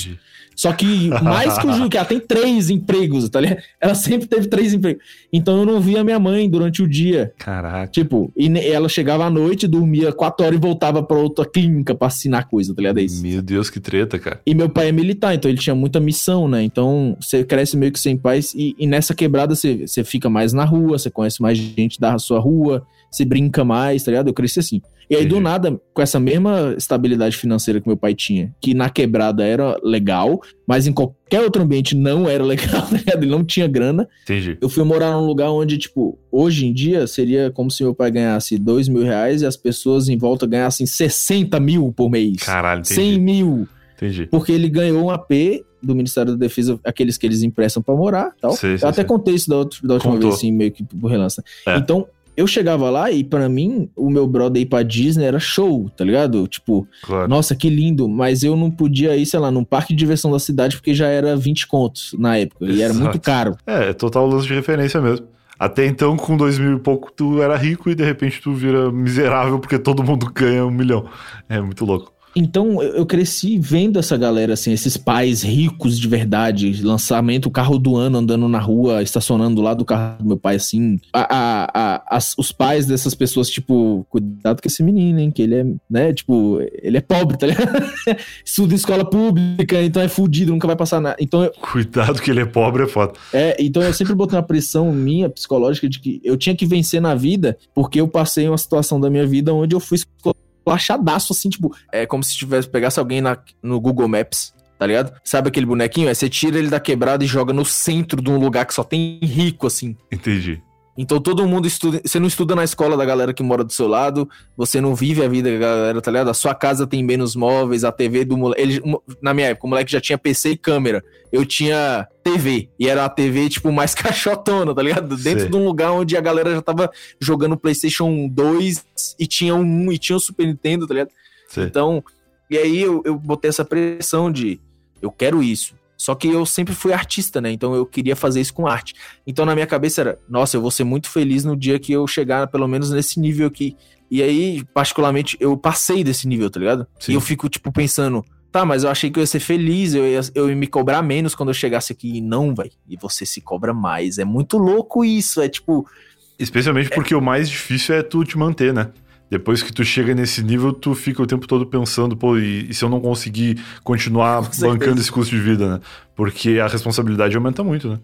Só que mais que o Júlio, que ela tem três empregos, tá ligado? Ela sempre teve três empregos. Então eu não via minha mãe durante o dia. Caraca. Tipo, e ela chegava à noite, dormia quatro horas e voltava pra outra clínica pra assinar coisa, tá ligado? É isso. Meu Deus, que treta, cara. E meu pai é militar, então ele tinha muita missão, né? Então você cresce meio que sem paz e, e nessa quebrada você, você fica mais na rua, você conhece mais gente da sua rua, você brinca mais, tá ligado? Eu cresci assim. E aí, do nada, com essa mesma estabilidade financeira que meu pai tinha, que na quebrada era legal, mas em qualquer outro ambiente não era legal, né? Ele não tinha grana. Entendi. Eu fui morar num lugar onde, tipo, hoje em dia seria como se meu pai ganhasse dois mil reais e as pessoas em volta ganhassem 60 mil por mês. Caralho, entendi. 100 mil. Entendi. Porque ele ganhou um AP do Ministério da Defesa, aqueles que eles emprestam para morar tal. Sei, Eu até sei. contei isso da, outra, da última Contou. vez, assim, meio que por relance. É. Então, eu chegava lá e para mim, o meu brother ir pra Disney era show, tá ligado? Tipo, claro. nossa, que lindo, mas eu não podia ir, sei lá, num parque de diversão da cidade porque já era 20 contos na época Exato. e era muito caro. É, é total lance de referência mesmo. Até então, com dois mil e pouco, tu era rico e de repente tu vira miserável porque todo mundo ganha um milhão. É muito louco. Então eu cresci vendo essa galera, assim, esses pais ricos de verdade, lançamento, o carro do ano andando na rua, estacionando lá do carro do meu pai, assim. A, a, a, as, os pais dessas pessoas, tipo, cuidado com esse menino, hein, que ele é, né, tipo, ele é pobre, tá ligado? Estuda em escola pública, então é fudido, nunca vai passar nada. Então eu... Cuidado que ele é pobre, é foda. É, então eu sempre botei uma pressão minha, psicológica, de que eu tinha que vencer na vida, porque eu passei uma situação da minha vida onde eu fui plachadaço, assim, tipo, é como se tivesse pegasse alguém na, no Google Maps, tá ligado? Sabe aquele bonequinho? É, você tira ele da quebrada e joga no centro de um lugar que só tem rico, assim. Entendi. Então todo mundo estuda. Você não estuda na escola da galera que mora do seu lado, você não vive a vida da galera, tá ligado? A sua casa tem menos móveis, a TV do moleque. Ele, na minha época, o moleque já tinha PC e câmera. Eu tinha TV. E era a TV, tipo, mais caixotona, tá ligado? Dentro Sim. de um lugar onde a galera já tava jogando PlayStation 2 e tinha um e tinha o Super Nintendo, tá ligado? Sim. Então, e aí eu, eu botei essa pressão de eu quero isso. Só que eu sempre fui artista, né? Então eu queria fazer isso com arte. Então na minha cabeça era, nossa, eu vou ser muito feliz no dia que eu chegar pelo menos nesse nível aqui. E aí, particularmente, eu passei desse nível, tá ligado? Sim. E eu fico, tipo, pensando, tá, mas eu achei que eu ia ser feliz, eu ia, eu ia me cobrar menos quando eu chegasse aqui. E não, velho. E você se cobra mais. É muito louco isso. É tipo. Especialmente porque o mais difícil é tu te manter, né? Depois que tu chega nesse nível, tu fica o tempo todo pensando, pô, e, e se eu não conseguir continuar bancando esse custo de vida, né? Porque a responsabilidade aumenta muito, né?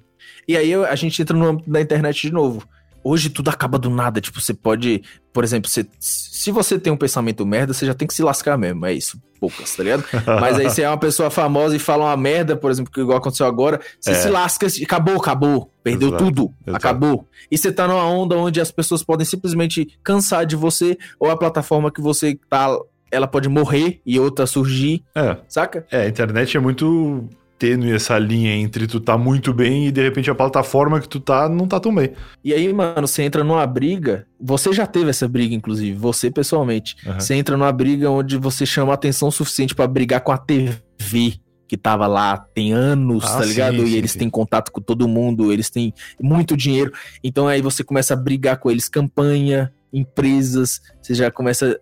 E aí a gente entra no âmbito da internet de novo. Hoje tudo acaba do nada. Tipo, você pode. Por exemplo, você- se você tem um pensamento merda, você já tem que se lascar mesmo. É isso. Poucas, tá ligado? Mas aí você é uma pessoa famosa e fala uma merda, por exemplo, que igual aconteceu agora, você É. se lasca, acabou, acabou, perdeu Exato, tudo, exato. acabou. E você tá numa onda onde as pessoas podem simplesmente cansar de você, ou a plataforma que você tá, ela pode morrer e outra surgir, É, saca? é, a internet é muito tênue essa linha entre tu tá muito bem e de repente a plataforma que tu tá não tá tão bem. E aí, mano, você entra numa briga, você já teve essa briga, inclusive, você pessoalmente. Aham. Você entra numa briga onde você chama atenção suficiente pra brigar com a TV que tava lá tem anos, Ah, tá ligado? sim, e sim, eles sim. têm contato com todo mundo, eles têm muito dinheiro. Então aí você começa a brigar com eles, campanha, empresas, você já começa.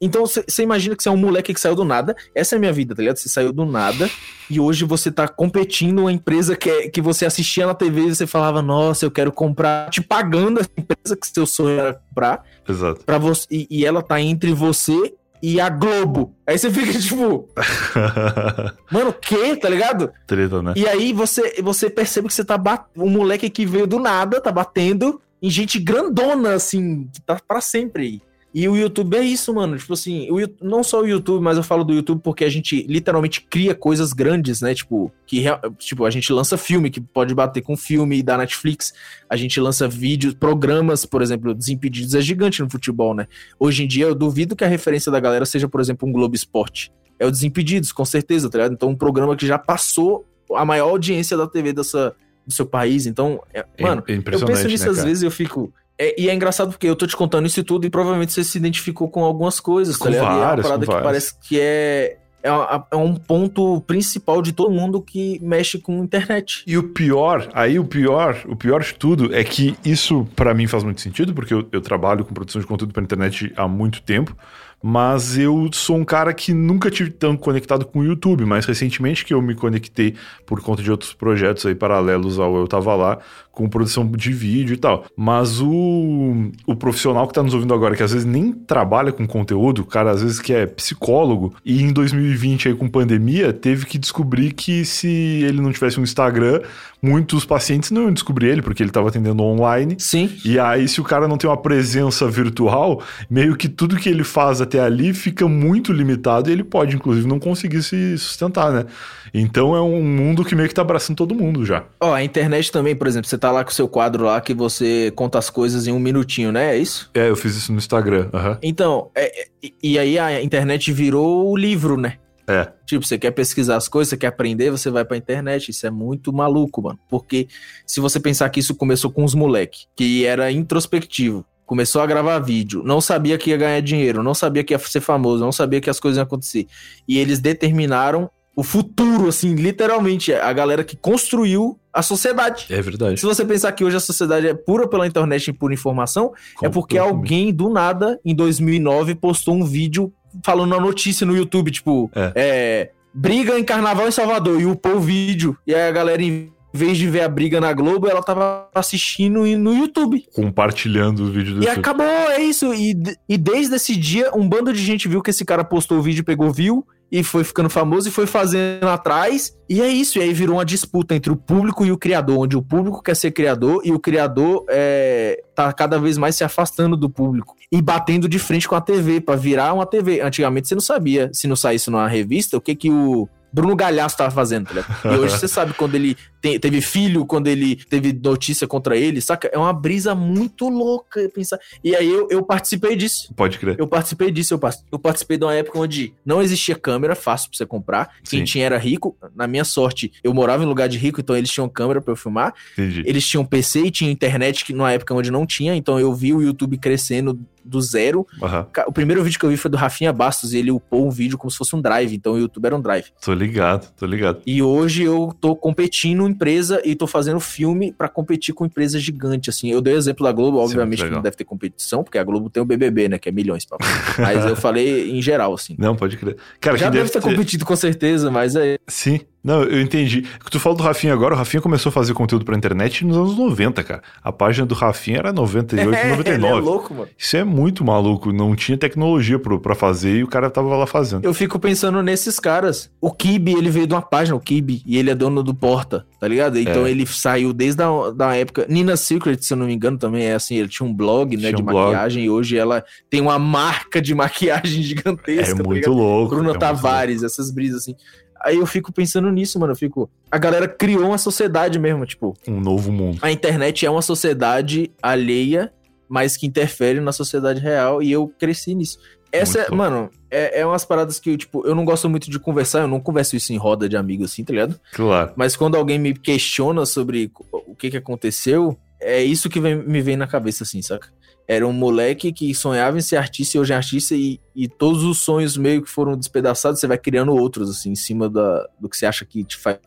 Então você imagina que você é um moleque que saiu do nada. Essa é a minha vida, tá ligado? Você saiu do nada e hoje você tá competindo uma empresa que, é- que você assistia na TV e você falava, nossa, eu quero comprar, te pagando a empresa que seu sonho era comprar. Exato. Pra você, e, e ela tá entre você e a Globo. Aí você fica tipo, mano, o quê? Tá ligado? Treta, né? E aí você, você percebe que você tá batendo. Um moleque que veio do nada, tá batendo em gente grandona, assim, que tá pra sempre aí. E o YouTube é isso, mano. Tipo assim, o, não só o YouTube, mas eu falo do YouTube porque a gente literalmente cria coisas grandes, né? Tipo, que tipo, a gente lança filme que pode bater com filme da Netflix. A gente lança vídeos, programas, por exemplo, Desimpedidos é gigante no futebol, né? Hoje em dia eu duvido que a referência da galera seja, por exemplo, um Globo Esporte. É o Desimpedidos, com certeza, tá ligado? Então, um programa que já passou a maior audiência da TV dessa, do seu país. Então, é- É- mano, eu penso nisso né, às vezes e eu fico. É- e é engraçado porque eu tô te contando isso tudo e provavelmente você se identificou com algumas coisas, Com tá ligado? e é uma várias, parada que várias. parece que é, é, é um ponto principal de todo mundo que mexe com internet. E o pior, aí o pior, o pior de tudo é que isso pra mim faz muito sentido, porque eu, eu trabalho com produção de conteúdo pra internet há muito tempo, mas eu sou um cara que nunca tive tão conectado com o YouTube, mas recentemente que eu me conectei por conta de outros projetos aí paralelos ao Eu Tava Lá, com produção de vídeo e tal. Mas o, o profissional que tá nos ouvindo agora, que às vezes nem trabalha com conteúdo, o cara às vezes que é psicólogo, e em 2020 aí com pandemia, teve que descobrir que se ele não tivesse um Instagram, muitos pacientes não iam descobrir ele, porque ele tava atendendo online. Sim. E aí, se o cara não tem uma presença virtual, meio que tudo que ele faz até ali fica muito limitado e ele pode, inclusive, não conseguir se sustentar, né? Então é um mundo que meio que tá abraçando todo mundo já. Ó, a internet também, por exemplo, você tá lá com o seu quadro lá que você conta as coisas em um minutinho, né? É isso? É, eu fiz isso no Instagram. aham. Então, é- é- e- e aí a internet virou o livro, né? É. Tipo, você quer pesquisar as coisas, você quer aprender, você vai pra internet. Isso é muito maluco, mano. Porque se você pensar que isso começou com os moleque, que era introspectivo, começou a gravar vídeo, não sabia que ia ganhar dinheiro, não sabia que ia ser famoso, não sabia que as coisas iam acontecer. E eles determinaram o futuro, assim, literalmente, a galera que construiu a sociedade. É verdade. Se você pensar que hoje a sociedade é pura pela internet e por informação, é porque alguém do nada, em 2009, postou um vídeo falando uma notícia no YouTube, tipo, É. é, briga em carnaval em Salvador, e upou o vídeo. E aí a galera, em vez de ver a briga na Globo, ela tava assistindo no YouTube. Compartilhando o vídeo do E YouTube. acabou, é isso. E, e desde esse dia, um bando de gente viu que esse cara postou o vídeo, pegou, viu, e foi ficando famoso e foi fazendo atrás. E é isso. E aí virou uma disputa entre o público e o criador, onde o público quer ser criador e o criador é, tá cada vez mais se afastando do público e batendo de frente com a TV pra virar uma TV. Antigamente você não sabia, se não saísse numa revista, o que que o. Bruno Galhaço tava fazendo, tá ligado? E hoje você sabe quando ele te- teve filho, quando ele teve notícia contra ele, saca? É uma brisa muito louca pensar. E aí eu, eu participei disso. Pode crer. Eu participei disso, eu, eu participei de uma época onde não existia câmera fácil pra você comprar. Quem Sim. tinha era rico. Na minha sorte, eu morava em lugar de rico, então eles tinham câmera pra eu filmar. Entendi. Eles tinham PC e tinha internet que numa época onde não tinha, então eu vi o YouTube crescendo do zero. Ca- O primeiro vídeo que eu vi foi do Rafinha Bastos e ele upou um vídeo como se fosse um drive, então o YouTube era um drive. Tô ligado, tô ligado. E hoje eu tô competindo em empresa e tô fazendo filme pra competir com empresa gigante, assim. Eu dei o exemplo da Globo, obviamente que não deve ter competição, porque a Globo tem o BBB, né, que é milhões, papo. Mas eu falei em geral, assim. Não, pode crer. Cara, Já quem deve ter competido com certeza, mas é... Sim. Não, eu entendi. Que tu falou do Rafinha agora, o Rafinha começou a fazer conteúdo pra internet nos anos 90, cara. A página do Rafinha era 98, ele é 99. louco, mano. Isso é muito maluco. Não tinha tecnologia pro, pra fazer e o cara tava lá fazendo. Eu fico pensando nesses caras. O Kibe, ele veio de uma página, o Kibe, e ele é dono do Porta, tá ligado? Então É. ele saiu desde a da época. Nina Secret, se eu não me engano, também é assim. Ele tinha um blog, né, Tinha de um blog. maquiagem, e hoje ela tem uma marca de maquiagem gigantesca. É tá muito ligado? louco. é Bruno muito Tavares, essas brisas assim. Aí eu fico pensando nisso, mano. Eu fico. A galera criou uma sociedade mesmo, tipo. Um novo mundo. A internet é uma sociedade alheia, mas que interfere na sociedade real, e eu cresci nisso. Essa, é, mano, é, é umas paradas que, tipo, eu não gosto muito de conversar, eu não converso isso em roda de amigos, assim, tá ligado? Claro. Mas quando alguém me questiona sobre o que que aconteceu, é isso que vem- me vem na cabeça, assim, saca? Era um moleque que sonhava em ser artista e hoje é artista e, e todos os sonhos meio que foram despedaçados, você vai criando outros, assim, em cima da, do que você acha que te faz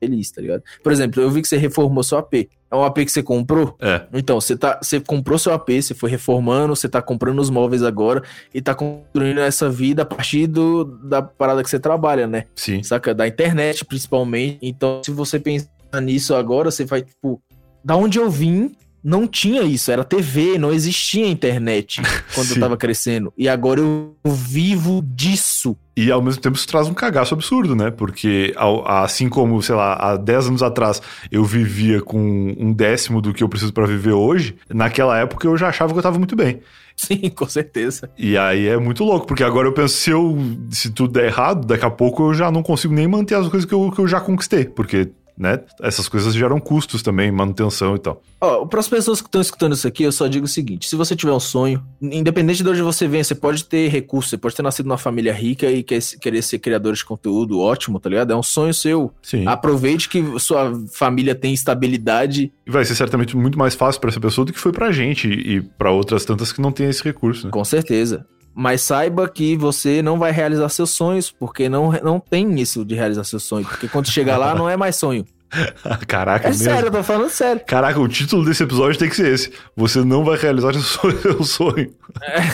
feliz, tá ligado? Por exemplo, eu vi que você reformou seu AP. É um AP que você comprou? É. Então, você, tá, você comprou seu AP, você foi reformando, você tá comprando os móveis agora e tá construindo essa vida a partir do, da parada que você trabalha, né? Sim. saca? Da internet, principalmente. Então, se você pensar nisso agora, você vai, tipo, da onde eu vim, não tinha isso. Era TV, não existia internet quando eu tava crescendo. E agora eu vivo disso. E ao mesmo tempo isso traz um cagaço absurdo, né? Porque assim como, sei lá, há 10 anos atrás eu vivia com um décimo do que eu preciso pra viver hoje, naquela época eu já achava que eu tava muito bem. Sim, com certeza. E aí é muito louco, porque agora eu penso, se, eu, se tudo der errado, daqui a pouco eu já não consigo nem manter as coisas que eu, que eu já conquistei, porque, né, essas coisas geram custos também, manutenção e tal. Ó, para as pessoas que estão escutando isso aqui, eu só digo o seguinte: se você tiver um sonho, independente de onde você vem, você pode ter recursos, você pode ter nascido numa família rica e quer- querer ser criador de conteúdo, ótimo, tá ligado? É um sonho seu. Sim. Aproveite que sua família tem estabilidade E vai ser certamente muito mais fácil pra essa pessoa do que foi pra gente e, pra outras tantas que não têm esse recurso, né? Com certeza. Mas saiba que você não vai realizar seus sonhos, porque não, não tem isso de realizar seus sonhos. Porque quando chegar lá, não é mais sonho. Caraca, É mesmo. sério, eu tô falando sério. Caraca, o título desse episódio tem que ser esse. Você não vai realizar o seu sonho.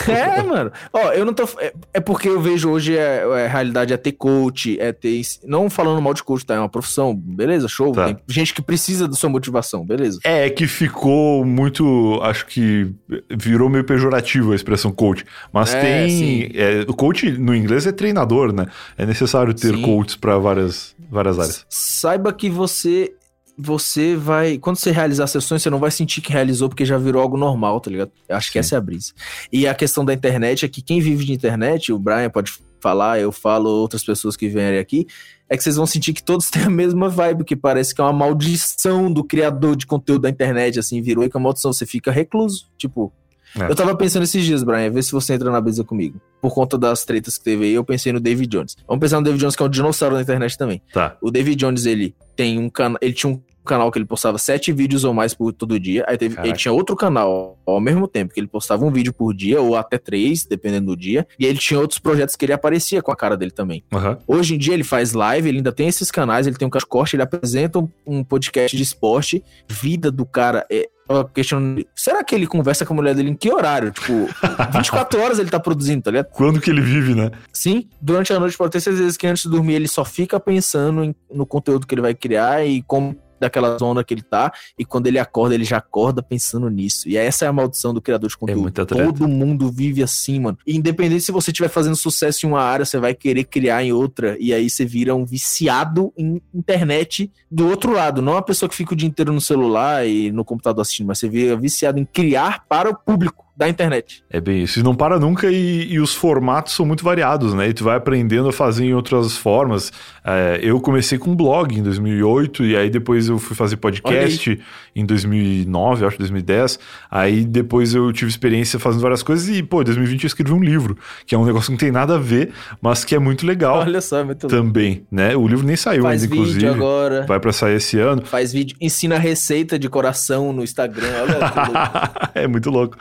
É, mano. Ó, eu não tô. É, é porque eu vejo hoje é, é, a realidade é ter coach, é ter. Não falando mal de coach, tá? É uma profissão, beleza, show. Tá. Tem gente que precisa da sua motivação, beleza. É que ficou muito. Acho que virou meio pejorativo a expressão coach. Mas É, tem. é, o coach no inglês é treinador, né? É necessário ter Sim. coaches pra várias, várias áreas. Saiba que você. Você vai. Quando você realizar seus sonhos, você não vai sentir que realizou porque já virou algo normal, tá ligado? Eu acho que Sim. essa é a brisa. E a questão da internet é que quem vive de internet, o Brian pode falar, eu falo, outras pessoas que vierem aqui, é que vocês vão sentir que todos têm a mesma vibe, que parece que é uma maldição do criador de conteúdo da internet, assim, virou e que é uma maldição, você fica recluso. Tipo, É. eu tava pensando esses dias, Brian, vê se você entra na brisa comigo. Por conta das tretas que teve aí, eu pensei no David Jones. Vamos pensar no David Jones, que é um dinossauro da internet também. Tá. O David Jones, ele tem um canal. Ele tinha um canal que ele postava sete vídeos ou mais por todo dia. Aí teve, Caraca. ele tinha outro canal ao mesmo tempo, que ele postava um vídeo por dia, ou até três, dependendo do dia. E ele tinha outros projetos que ele aparecia com a cara dele também. Aham. Hoje em dia ele faz live, ele ainda tem esses canais, ele tem um corte, ele apresenta um, um podcast de esporte. Vida do cara é. Tava questionando, será que ele conversa com a mulher dele em que horário? Tipo, 24 horas ele tá produzindo, tá ligado? Quando que ele vive, né? Sim, durante a noite pode ter certeza que antes de dormir ele só fica pensando em- no conteúdo que ele vai criar e como daquela zona que ele tá, e quando ele acorda, ele já acorda pensando nisso. E essa é a maldição do criador de conteúdo. muita treta. Todo mundo vive assim, mano. E independente se você estiver fazendo sucesso em uma área, você vai querer criar em outra, e aí você vira um viciado em internet do outro lado. Não a pessoa que fica o dia inteiro no celular e no computador assistindo, mas você vira viciado em criar para o público da internet. É bem isso. E não para nunca e, e os formatos são muito variados, né? E tu vai aprendendo a fazer em outras formas. É, eu comecei com blog em 2008 e aí depois eu fui fazer podcast em 2009, acho 2010. Aí depois eu tive experiência fazendo várias coisas e, pô, em 2020 eu escrevi um livro, que é um negócio que não tem nada a ver, mas que é muito legal Olha só, é muito louco. também, né? O livro nem saiu Faz ainda, vídeo inclusive. agora. Vai pra sair esse ano. Faz vídeo, ensina receita de coração no Instagram. Olha louco. é muito louco.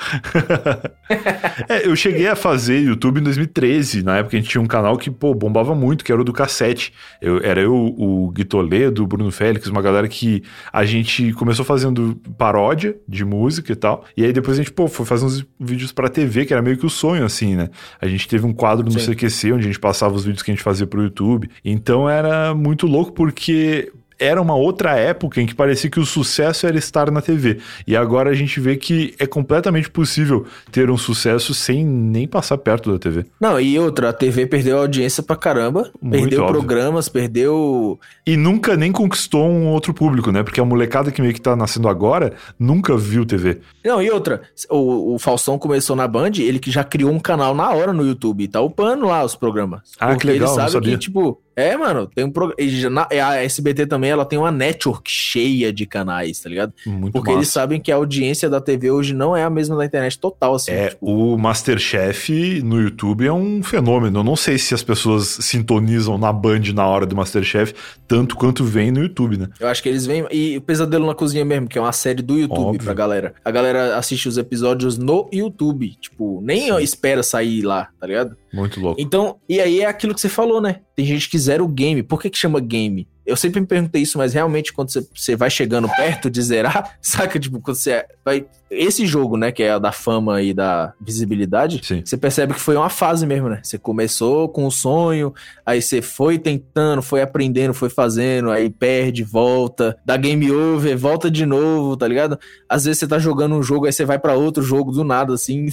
é, eu cheguei a fazer YouTube em 2013. Na época a gente tinha um canal que, pô, bombava muito, que era o do cassete. Eu, era eu, o Gui Toledo, o Bruno Félix, uma galera que a gente começou fazendo paródia de música e tal. E aí depois a gente, pô, foi fazer uns vídeos pra TV, que era meio que o sonho, assim, né? A gente teve um quadro no Sim. CQC onde a gente passava os vídeos que a gente fazia pro YouTube. Então era muito louco porque era uma outra época em que parecia que o sucesso era estar na TV. E agora a gente vê que é completamente possível ter um sucesso sem nem passar perto da TV. Não, e outra, a TV perdeu audiência pra caramba, Muito perdeu óbvio. programas, perdeu. E nunca nem conquistou um outro público, né? Porque a molecada que meio que tá nascendo agora nunca viu TV. Não, e outra, o, o Faustão começou na Band, ele que já criou um canal na hora no YouTube, tá upando lá os programas. Ah, que legal, ele sabe que, tipo, é, mano, tem um pro... a SBT também, ela tem uma network cheia de canais, tá ligado? Muito Porque massa. eles sabem que a audiência da TV hoje não é a mesma da internet total, assim. É, tipo... o Masterchef no YouTube é um fenômeno. Eu não sei se as pessoas sintonizam na Band na hora do Masterchef tanto quanto vem no YouTube, né? Eu acho que eles vêm e o Pesadelo na Cozinha mesmo, que é uma série do YouTube Óbvio. pra galera. A galera assiste os episódios no YouTube, tipo, nem espera sair lá, tá ligado? Muito louco. Então, e aí é aquilo que você falou, né? Tem gente que zera o game. Por que que chama game? Eu sempre me perguntei isso, mas realmente quando você, você vai chegando perto de zerar, saca? Tipo, quando você vai. Esse jogo, né, que é da fama e da visibilidade, você percebe que foi uma fase mesmo, né? Você começou com o sonho, aí você foi tentando, foi aprendendo, foi fazendo, aí perde, volta, dá game over, volta de novo, tá ligado? Às vezes você tá jogando um jogo, aí você vai para outro jogo do nada, assim.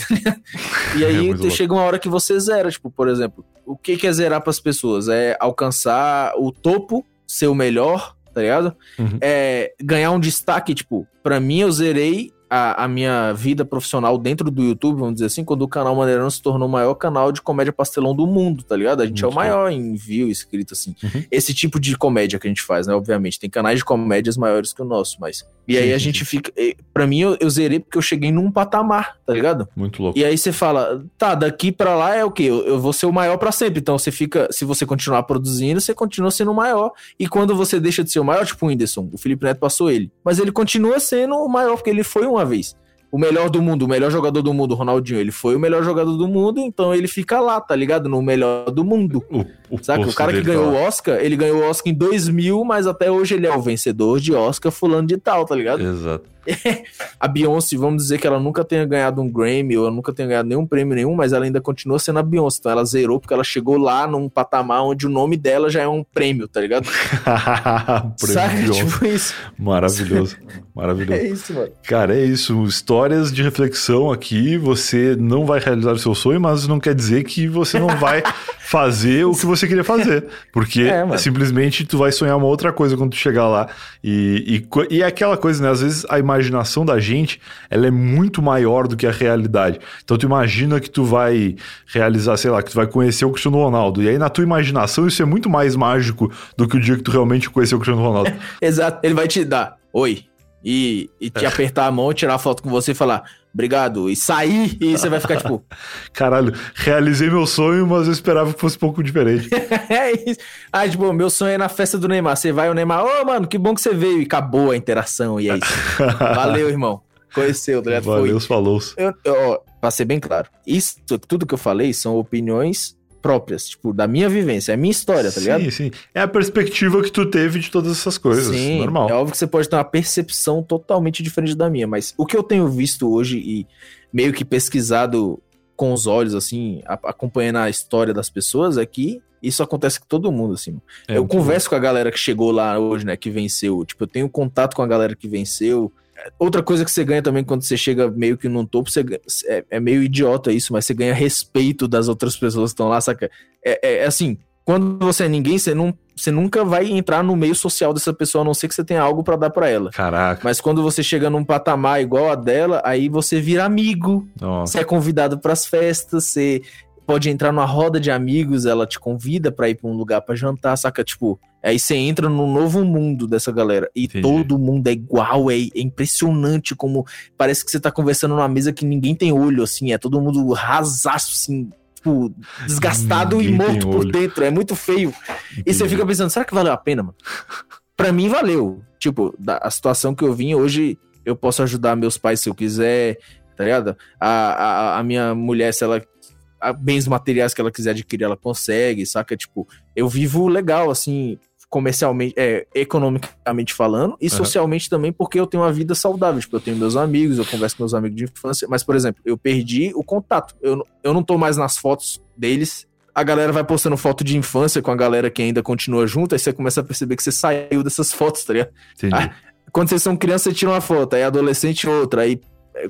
e aí é chega uma hora que você zera, tipo, por exemplo, o que, que é zerar para as pessoas? É alcançar o topo ser o melhor, tá ligado? Uhum. É, ganhar um destaque, tipo, pra mim eu zerei a, a, minha vida profissional dentro do YouTube, vamos dizer assim, quando o canal Maneirão se tornou o maior canal de comédia pastelão do mundo, tá ligado? A gente Muito é o maior em view escrito assim. Uhum. Esse tipo de comédia que a gente faz, né? Obviamente, tem canais de comédias maiores que o nosso, mas. E sim, aí a sim, gente sim. fica. Pra mim, eu, eu, zerei porque eu cheguei num patamar, tá ligado? Muito louco. E aí você fala, tá, daqui pra lá é o quê? Eu, eu vou ser o maior para sempre. Então você fica. Se você continuar produzindo, você continua sendo o maior. E quando você deixa de ser o maior, tipo o Whindersson, o Felipe Neto passou ele. Mas ele continua sendo o maior, porque ele foi uma vez o melhor do mundo, o melhor jogador do mundo, Ronaldinho, ele foi o melhor jogador do mundo, então ele fica lá, tá ligado? No melhor do mundo. O, o Saca? O cara que ganhou tá o Oscar, ele ganhou o Oscar em 2000, mas até hoje ele é o vencedor de Oscar fulano de tal, tá ligado? Exato. a Beyoncé, vamos dizer que ela nunca tenha ganhado um Grammy, ou ela nunca tenha ganhado nenhum prêmio nenhum, mas ela ainda continua sendo a Beyoncé. Então ela zerou porque ela chegou lá num patamar onde o nome dela já é um prêmio, tá ligado? prêmio Tipo isso. Maravilhoso. Maravilhoso. É isso, mano. Cara, é isso. Histórias de reflexão aqui. Você não vai realizar o seu sonho, mas não quer dizer que você não vai fazer o que você queria fazer. Porque é, simplesmente tu vai sonhar uma outra coisa quando tu chegar lá. E, e, e é aquela coisa, né? Às vezes a imagem imaginação da gente, ela é muito maior do que a realidade. Então tu imagina que tu vai realizar, sei lá, que tu vai conhecer o Cristiano Ronaldo. E aí na tua imaginação isso é muito mais mágico do que o dia que tu realmente conheceu o Cristiano Ronaldo. Exato. Ele vai te dar, oi, e, e te é. apertar a mão, tirar foto com você e falar obrigado, e sair, e você vai ficar tipo. Caralho, realizei meu sonho, mas eu esperava que fosse um pouco diferente. é isso. Ah, tipo, meu sonho é na festa do Neymar. Você vai, o Neymar, ô, oh, mano, que bom que você veio, e acabou a interação, e é isso. Valeu, irmão. Conheceu, tá ligado? Valeu, falou. Eu, eu, pra ser bem claro, isso, tudo que eu falei são opiniões próprias, tipo, da minha vivência, é a minha história, tá ligado? Sim, sim. É a perspectiva que tu teve de todas essas coisas, sim, normal. É óbvio que você pode ter uma percepção totalmente diferente da minha, mas o que eu tenho visto hoje e meio que pesquisado com os olhos, assim, acompanhando a história das pessoas, é que isso acontece com todo mundo, assim. É, eu converso bom. com a galera que chegou lá hoje, né, que venceu. Tipo, eu tenho contato com a galera que venceu. Outra coisa que você ganha também quando você chega meio que num topo, você é, é meio idiota isso, mas você ganha respeito das outras pessoas que estão lá, saca? É, é, é, assim, quando você é ninguém, você, não, você nunca vai entrar no meio social dessa pessoa, a não ser que você tenha algo para dar para ela. Caraca. Mas quando você chega num patamar igual a dela, aí você vira amigo. Nossa. Você é convidado para as festas, você pode entrar numa roda de amigos, ela te convida para ir para um lugar para jantar, saca? Tipo, aí você entra no novo mundo dessa galera e Entendi. todo mundo é igual, é, é, impressionante como parece que você tá conversando numa mesa que ninguém tem olho, assim, é todo mundo rasaço, assim, tipo, desgastado ninguém e morto por dentro, é muito feio. Entendi. E você fica pensando, será que valeu a pena, mano? pra mim valeu. Tipo, da, a situação que eu vim hoje, eu posso ajudar meus pais se eu quiser, tá ligado? A, a, a minha mulher, se ela bens materiais que ela quiser adquirir, ela consegue, saca? Tipo, eu vivo legal, assim, comercialmente, é, economicamente falando, e uhum. socialmente também, porque eu tenho uma vida saudável. Tipo, eu tenho meus amigos, eu converso com meus amigos de infância, mas, por exemplo, eu perdi o contato. Eu, eu não tô mais nas fotos deles. A galera vai postando foto de infância com a galera que ainda continua junto, aí você começa a perceber que você saiu dessas fotos, tá ligado? Entendi. Ah, quando vocês são crianças, você tira uma foto, aí adolescente outra, aí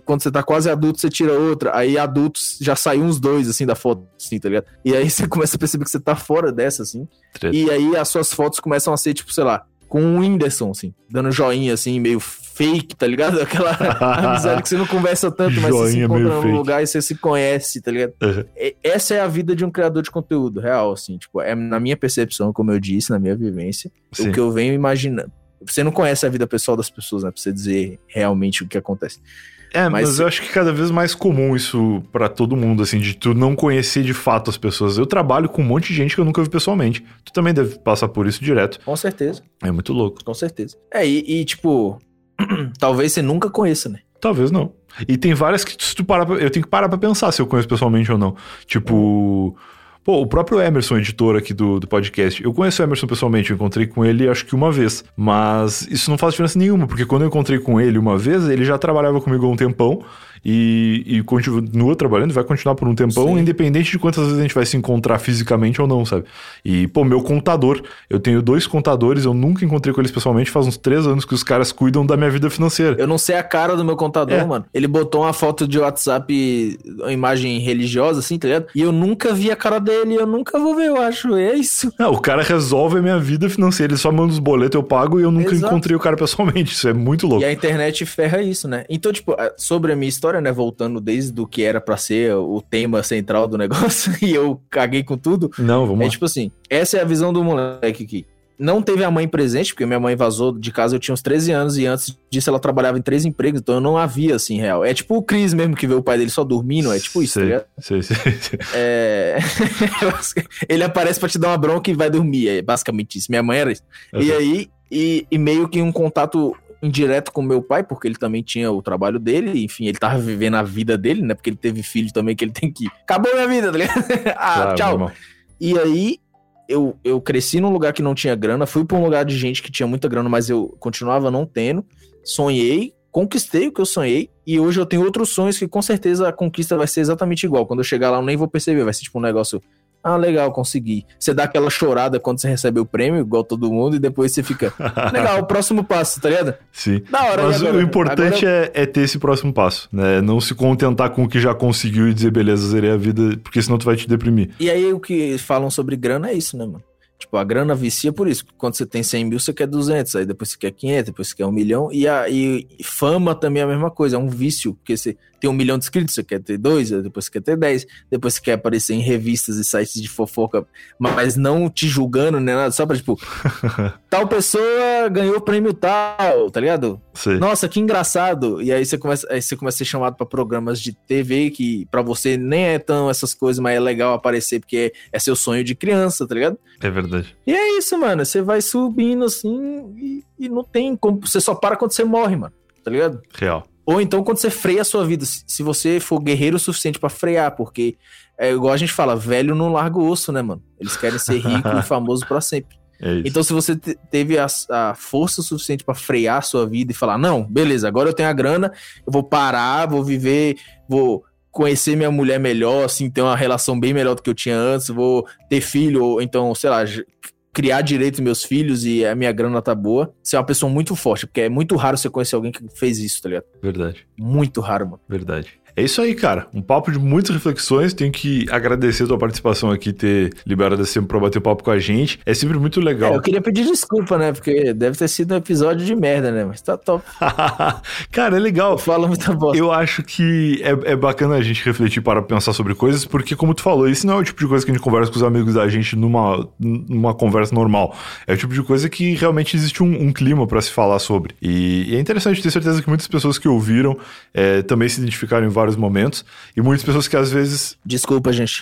quando você tá quase adulto, você tira outra. Aí adultos já saiu uns dois, assim, da foto, assim, tá ligado? E aí você começa a perceber que você tá fora dessa, assim. Treta. E aí as suas fotos começam a ser, tipo, sei lá, com o Whindersson, assim, dando joinha, assim, meio fake, tá ligado? Aquela amizade que você não conversa tanto, mas você se encontra num lugar e você se conhece, tá ligado? Uhum. Essa é a vida de um criador de conteúdo real, assim, tipo, é na minha percepção, como eu disse, na minha vivência, Sim. o que eu venho imaginando. Você não conhece a vida pessoal das pessoas, né? Pra você dizer realmente o que acontece. É, mas... mas, eu acho que cada vez mais comum isso para todo mundo, assim, de tu não conhecer de fato as pessoas. Eu trabalho com um monte de gente que eu nunca vi pessoalmente. Tu também deve passar por isso direto. Com certeza. É muito louco. Com certeza. É, e, e tipo, talvez você nunca conheça, né? Talvez não. E tem várias que se tu parar pra, eu tenho que parar pra pensar se eu conheço pessoalmente ou não. Tipo, Pô, o próprio Emerson, editor aqui do, do podcast, eu conheço o Emerson pessoalmente, eu encontrei com ele acho que uma vez. Mas isso não faz diferença nenhuma, porque quando eu encontrei com ele uma vez, ele já trabalhava comigo há um tempão e, e continua trabalhando, vai continuar por um tempão, Sim. independente de quantas vezes a gente vai se encontrar fisicamente ou não, sabe? E, pô, meu contador, eu tenho dois contadores, eu nunca encontrei com eles pessoalmente, faz uns três anos que os caras cuidam da minha vida financeira. Eu não sei a cara do meu contador, é. mano. Ele botou uma foto de WhatsApp, uma imagem religiosa, assim, tá ligado? E eu nunca vi a cara dele, eu nunca vou ver, eu acho. É isso. Não, o cara resolve a minha vida financeira, ele só manda os boletos, eu pago e eu nunca Exato. encontrei o cara pessoalmente. Isso é muito louco. E a internet ferra isso, né? Então, tipo, sobre a minha história, história, né? Voltando desde o que era para ser o tema central do negócio e eu caguei com tudo. Não, vamos É lá. tipo assim, essa é a visão do moleque aqui. Não teve a mãe presente, porque minha mãe vazou de casa, eu tinha uns 13 anos, e antes disso ela trabalhava em três empregos, então eu não havia, assim, real. É tipo o Cris mesmo, que vê o pai dele só dormindo, é tipo isso, sei, tá ligado? Sei, sei, sei. É... Ele aparece pra te dar uma bronca e vai dormir, é basicamente isso. Minha mãe era isso. Uhum. E aí, e, e meio que um contato indireto com meu pai, porque ele também tinha o trabalho dele, enfim, ele tava vivendo a vida dele, né? Porque ele teve filho também que ele tem que. Acabou minha vida, tá ligado? ah, claro, tchau. E aí, eu, eu cresci num lugar que não tinha grana, fui pra um lugar de gente que tinha muita grana, mas eu continuava não tendo. Sonhei, conquistei o que eu sonhei, e hoje eu tenho outros sonhos que com certeza a conquista vai ser exatamente igual. Quando eu chegar lá, eu nem vou perceber, vai ser tipo um negócio ah, legal, consegui. Você dá aquela chorada quando você recebe o prêmio, igual todo mundo, e depois você fica. Legal, o próximo passo, tá ligado? Sim. Da hora, Mas o importante agora... é, é, ter esse próximo passo, né? Não se contentar com o que já conseguiu e dizer, beleza, zerei a vida, porque senão tu vai te deprimir. E aí o que falam sobre grana é isso, né, mano? Tipo, a grana vicia por isso. Quando você tem 100 mil, você quer 200, aí depois você quer 500, depois você quer um milhão. E, a, e fama também é a mesma coisa, é um vício, porque você tem um milhão de inscritos, você quer ter dois, depois você quer ter dez, depois você quer aparecer em revistas e sites de fofoca, mas não te julgando, né? Nada, só pra, tipo, tal pessoa ganhou o prêmio tal, tá ligado? Sim. Nossa, que engraçado. E aí você começa, aí você começa a ser chamado para programas de TV que para você nem é tão essas coisas, mas é legal aparecer porque é seu sonho de criança, tá ligado? É verdade. E é isso, mano. Você vai subindo assim e, e não tem como. Você só para quando você morre, mano. Tá ligado? Real. Ou então quando você freia a sua vida, se você for guerreiro o suficiente para frear, porque é igual a gente fala, velho não larga o osso, né, mano? Eles querem ser rico e famoso para sempre. É então, se você teve a, a força suficiente para frear a sua vida e falar, não, beleza, agora eu tenho a grana, eu vou parar, vou viver, vou conhecer minha mulher melhor, assim, ter uma relação bem melhor do que eu tinha antes, vou ter filho, ou então, sei lá, criar direito meus filhos e a minha grana tá boa, você é uma pessoa muito forte, porque é muito raro você conhecer alguém que fez isso, tá ligado? Verdade. Muito raro, mano. Verdade. É isso aí, cara. Um papo de muitas reflexões. Tenho que agradecer a tua participação aqui, ter liberado esse tempo pra bater papo com a gente. É sempre muito legal. É, eu queria pedir desculpa, né? Porque deve ter sido um episódio de merda, né? Mas tá top. cara, é legal. Eu falo muita bosta. Eu acho que é, é bacana a gente refletir para pensar sobre coisas, porque, como tu falou, isso não é o tipo de coisa que a gente conversa com os amigos da gente numa, numa conversa conversa normal. É o tipo de coisa que realmente existe um, um clima para se falar sobre. E, e, é interessante ter certeza que muitas pessoas que ouviram é, também se identificaram em vários momentos. E muitas pessoas que às vezes. Desculpa, gente.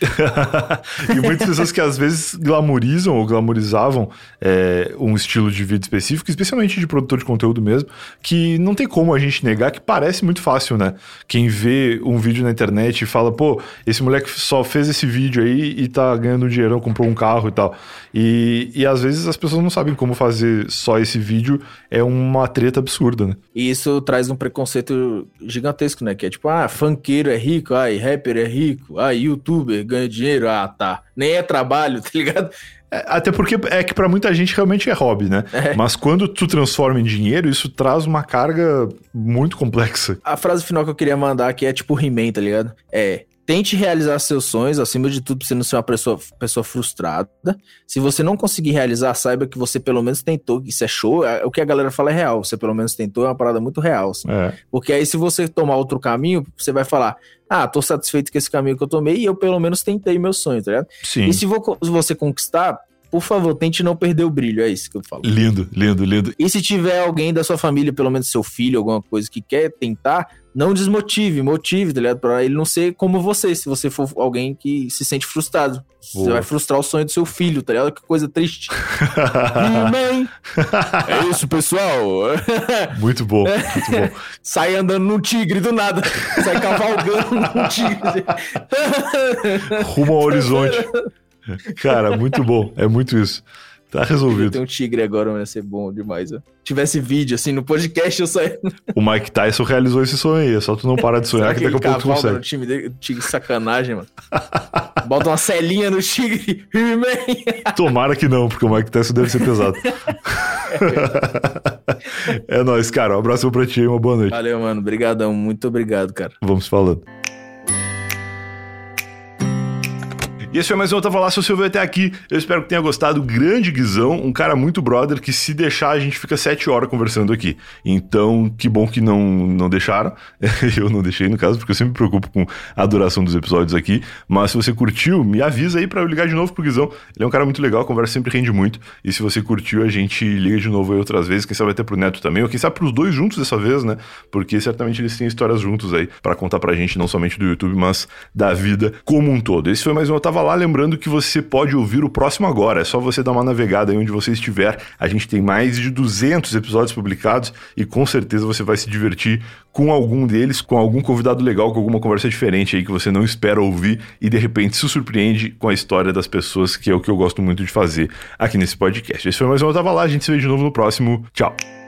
e muitas pessoas que às vezes glamorizam ou glamorizavam é, um estilo de vida específico, especialmente de produtor de conteúdo mesmo, que não tem como a gente negar que parece muito fácil, né? Quem vê um vídeo na internet e fala, pô, esse moleque só fez esse vídeo aí e tá ganhando um dinheirão, comprou um carro e tal. E, e às vezes as pessoas não sabem como fazer só esse vídeo, é uma treta absurda, né? E isso traz um preconceito gigantesco, né? Que é tipo, ah, funkeiro é rico, ah, rapper é rico, ah, youtuber ganha dinheiro, ah, tá. Nem é trabalho, tá ligado? É, até porque é que para muita gente realmente é hobby, né? É. Mas quando tu transforma em dinheiro, isso traz uma carga muito complexa. A frase final que eu queria mandar aqui é tipo He-Man, tá ligado? É, Tente realizar seus sonhos, acima de tudo, pra você não ser uma pessoa, pessoa frustrada. Se você não conseguir realizar, saiba que você pelo menos tentou, isso é show. É, o que a galera fala é real. Você pelo menos tentou, é uma parada muito real. Assim. É. Porque aí, se você tomar outro caminho, você vai falar: Ah, tô satisfeito com esse caminho que eu tomei e eu pelo menos tentei meu sonho, tá ligado? Sim. E se você conquistar, por favor, tente não perder o brilho, é isso que eu falo. Lindo, lindo, lindo. E se tiver alguém da sua família, pelo menos seu filho, alguma coisa que quer tentar, não desmotive, motive, tá ligado? Pra ele não ser como você, se você for alguém que se sente frustrado. Boa. Você vai frustrar o sonho do seu filho, tá ligado? Que coisa triste. Mãe! é isso, pessoal. muito bom, muito bom. Sai andando num tigre do nada. Sai cavalgando num tigre. Rumo ao horizonte. Cara, muito bom. É muito isso. Tá resolvido. Tem um tigre agora, vai ser bom demais. Ó. Tivesse vídeo assim no podcast, eu só. o Mike Tyson realizou esse sonho aí. É só tu não parar de sonhar que, que daqui a pouco tu consegue. No time dele, tigre sacanagem, mano. Bota uma celinha no tigre. Tomara que não, porque o Mike Tyson deve ser pesado. é nóis, cara. Um abraço pra ti e uma boa noite. Valeu, mano. Obrigadão. Muito obrigado, cara. Vamos falando. E esse foi mais um Tava Lá, se você veio até aqui. Eu espero que tenha gostado. Grande Guizão, um cara muito brother, que se deixar a gente fica sete horas conversando aqui. Então, que bom que não, não deixaram. eu não deixei, no caso, porque eu sempre me preocupo com a duração dos episódios aqui. Mas se você curtiu, me avisa aí para eu ligar de novo pro Guizão. Ele é um cara muito legal, a conversa sempre rende muito. E se você curtiu, a gente liga de novo aí outras vezes. Quem sabe até pro Neto também, ou quem sabe pros dois juntos dessa vez, né? Porque certamente eles têm histórias juntos aí para contar pra gente, não somente do YouTube, mas da vida como um todo. Esse foi mais um Eu Lá, lembrando que você pode ouvir o próximo agora. É só você dar uma navegada aí onde você estiver. A gente tem mais de 200 episódios publicados e com certeza você vai se divertir com algum deles, com algum convidado legal, com alguma conversa diferente aí que você não espera ouvir e de repente se surpreende com a história das pessoas, que é o que eu gosto muito de fazer aqui nesse podcast. Esse foi mais um Eu Tava Lá, a gente se vê de novo no próximo. Tchau!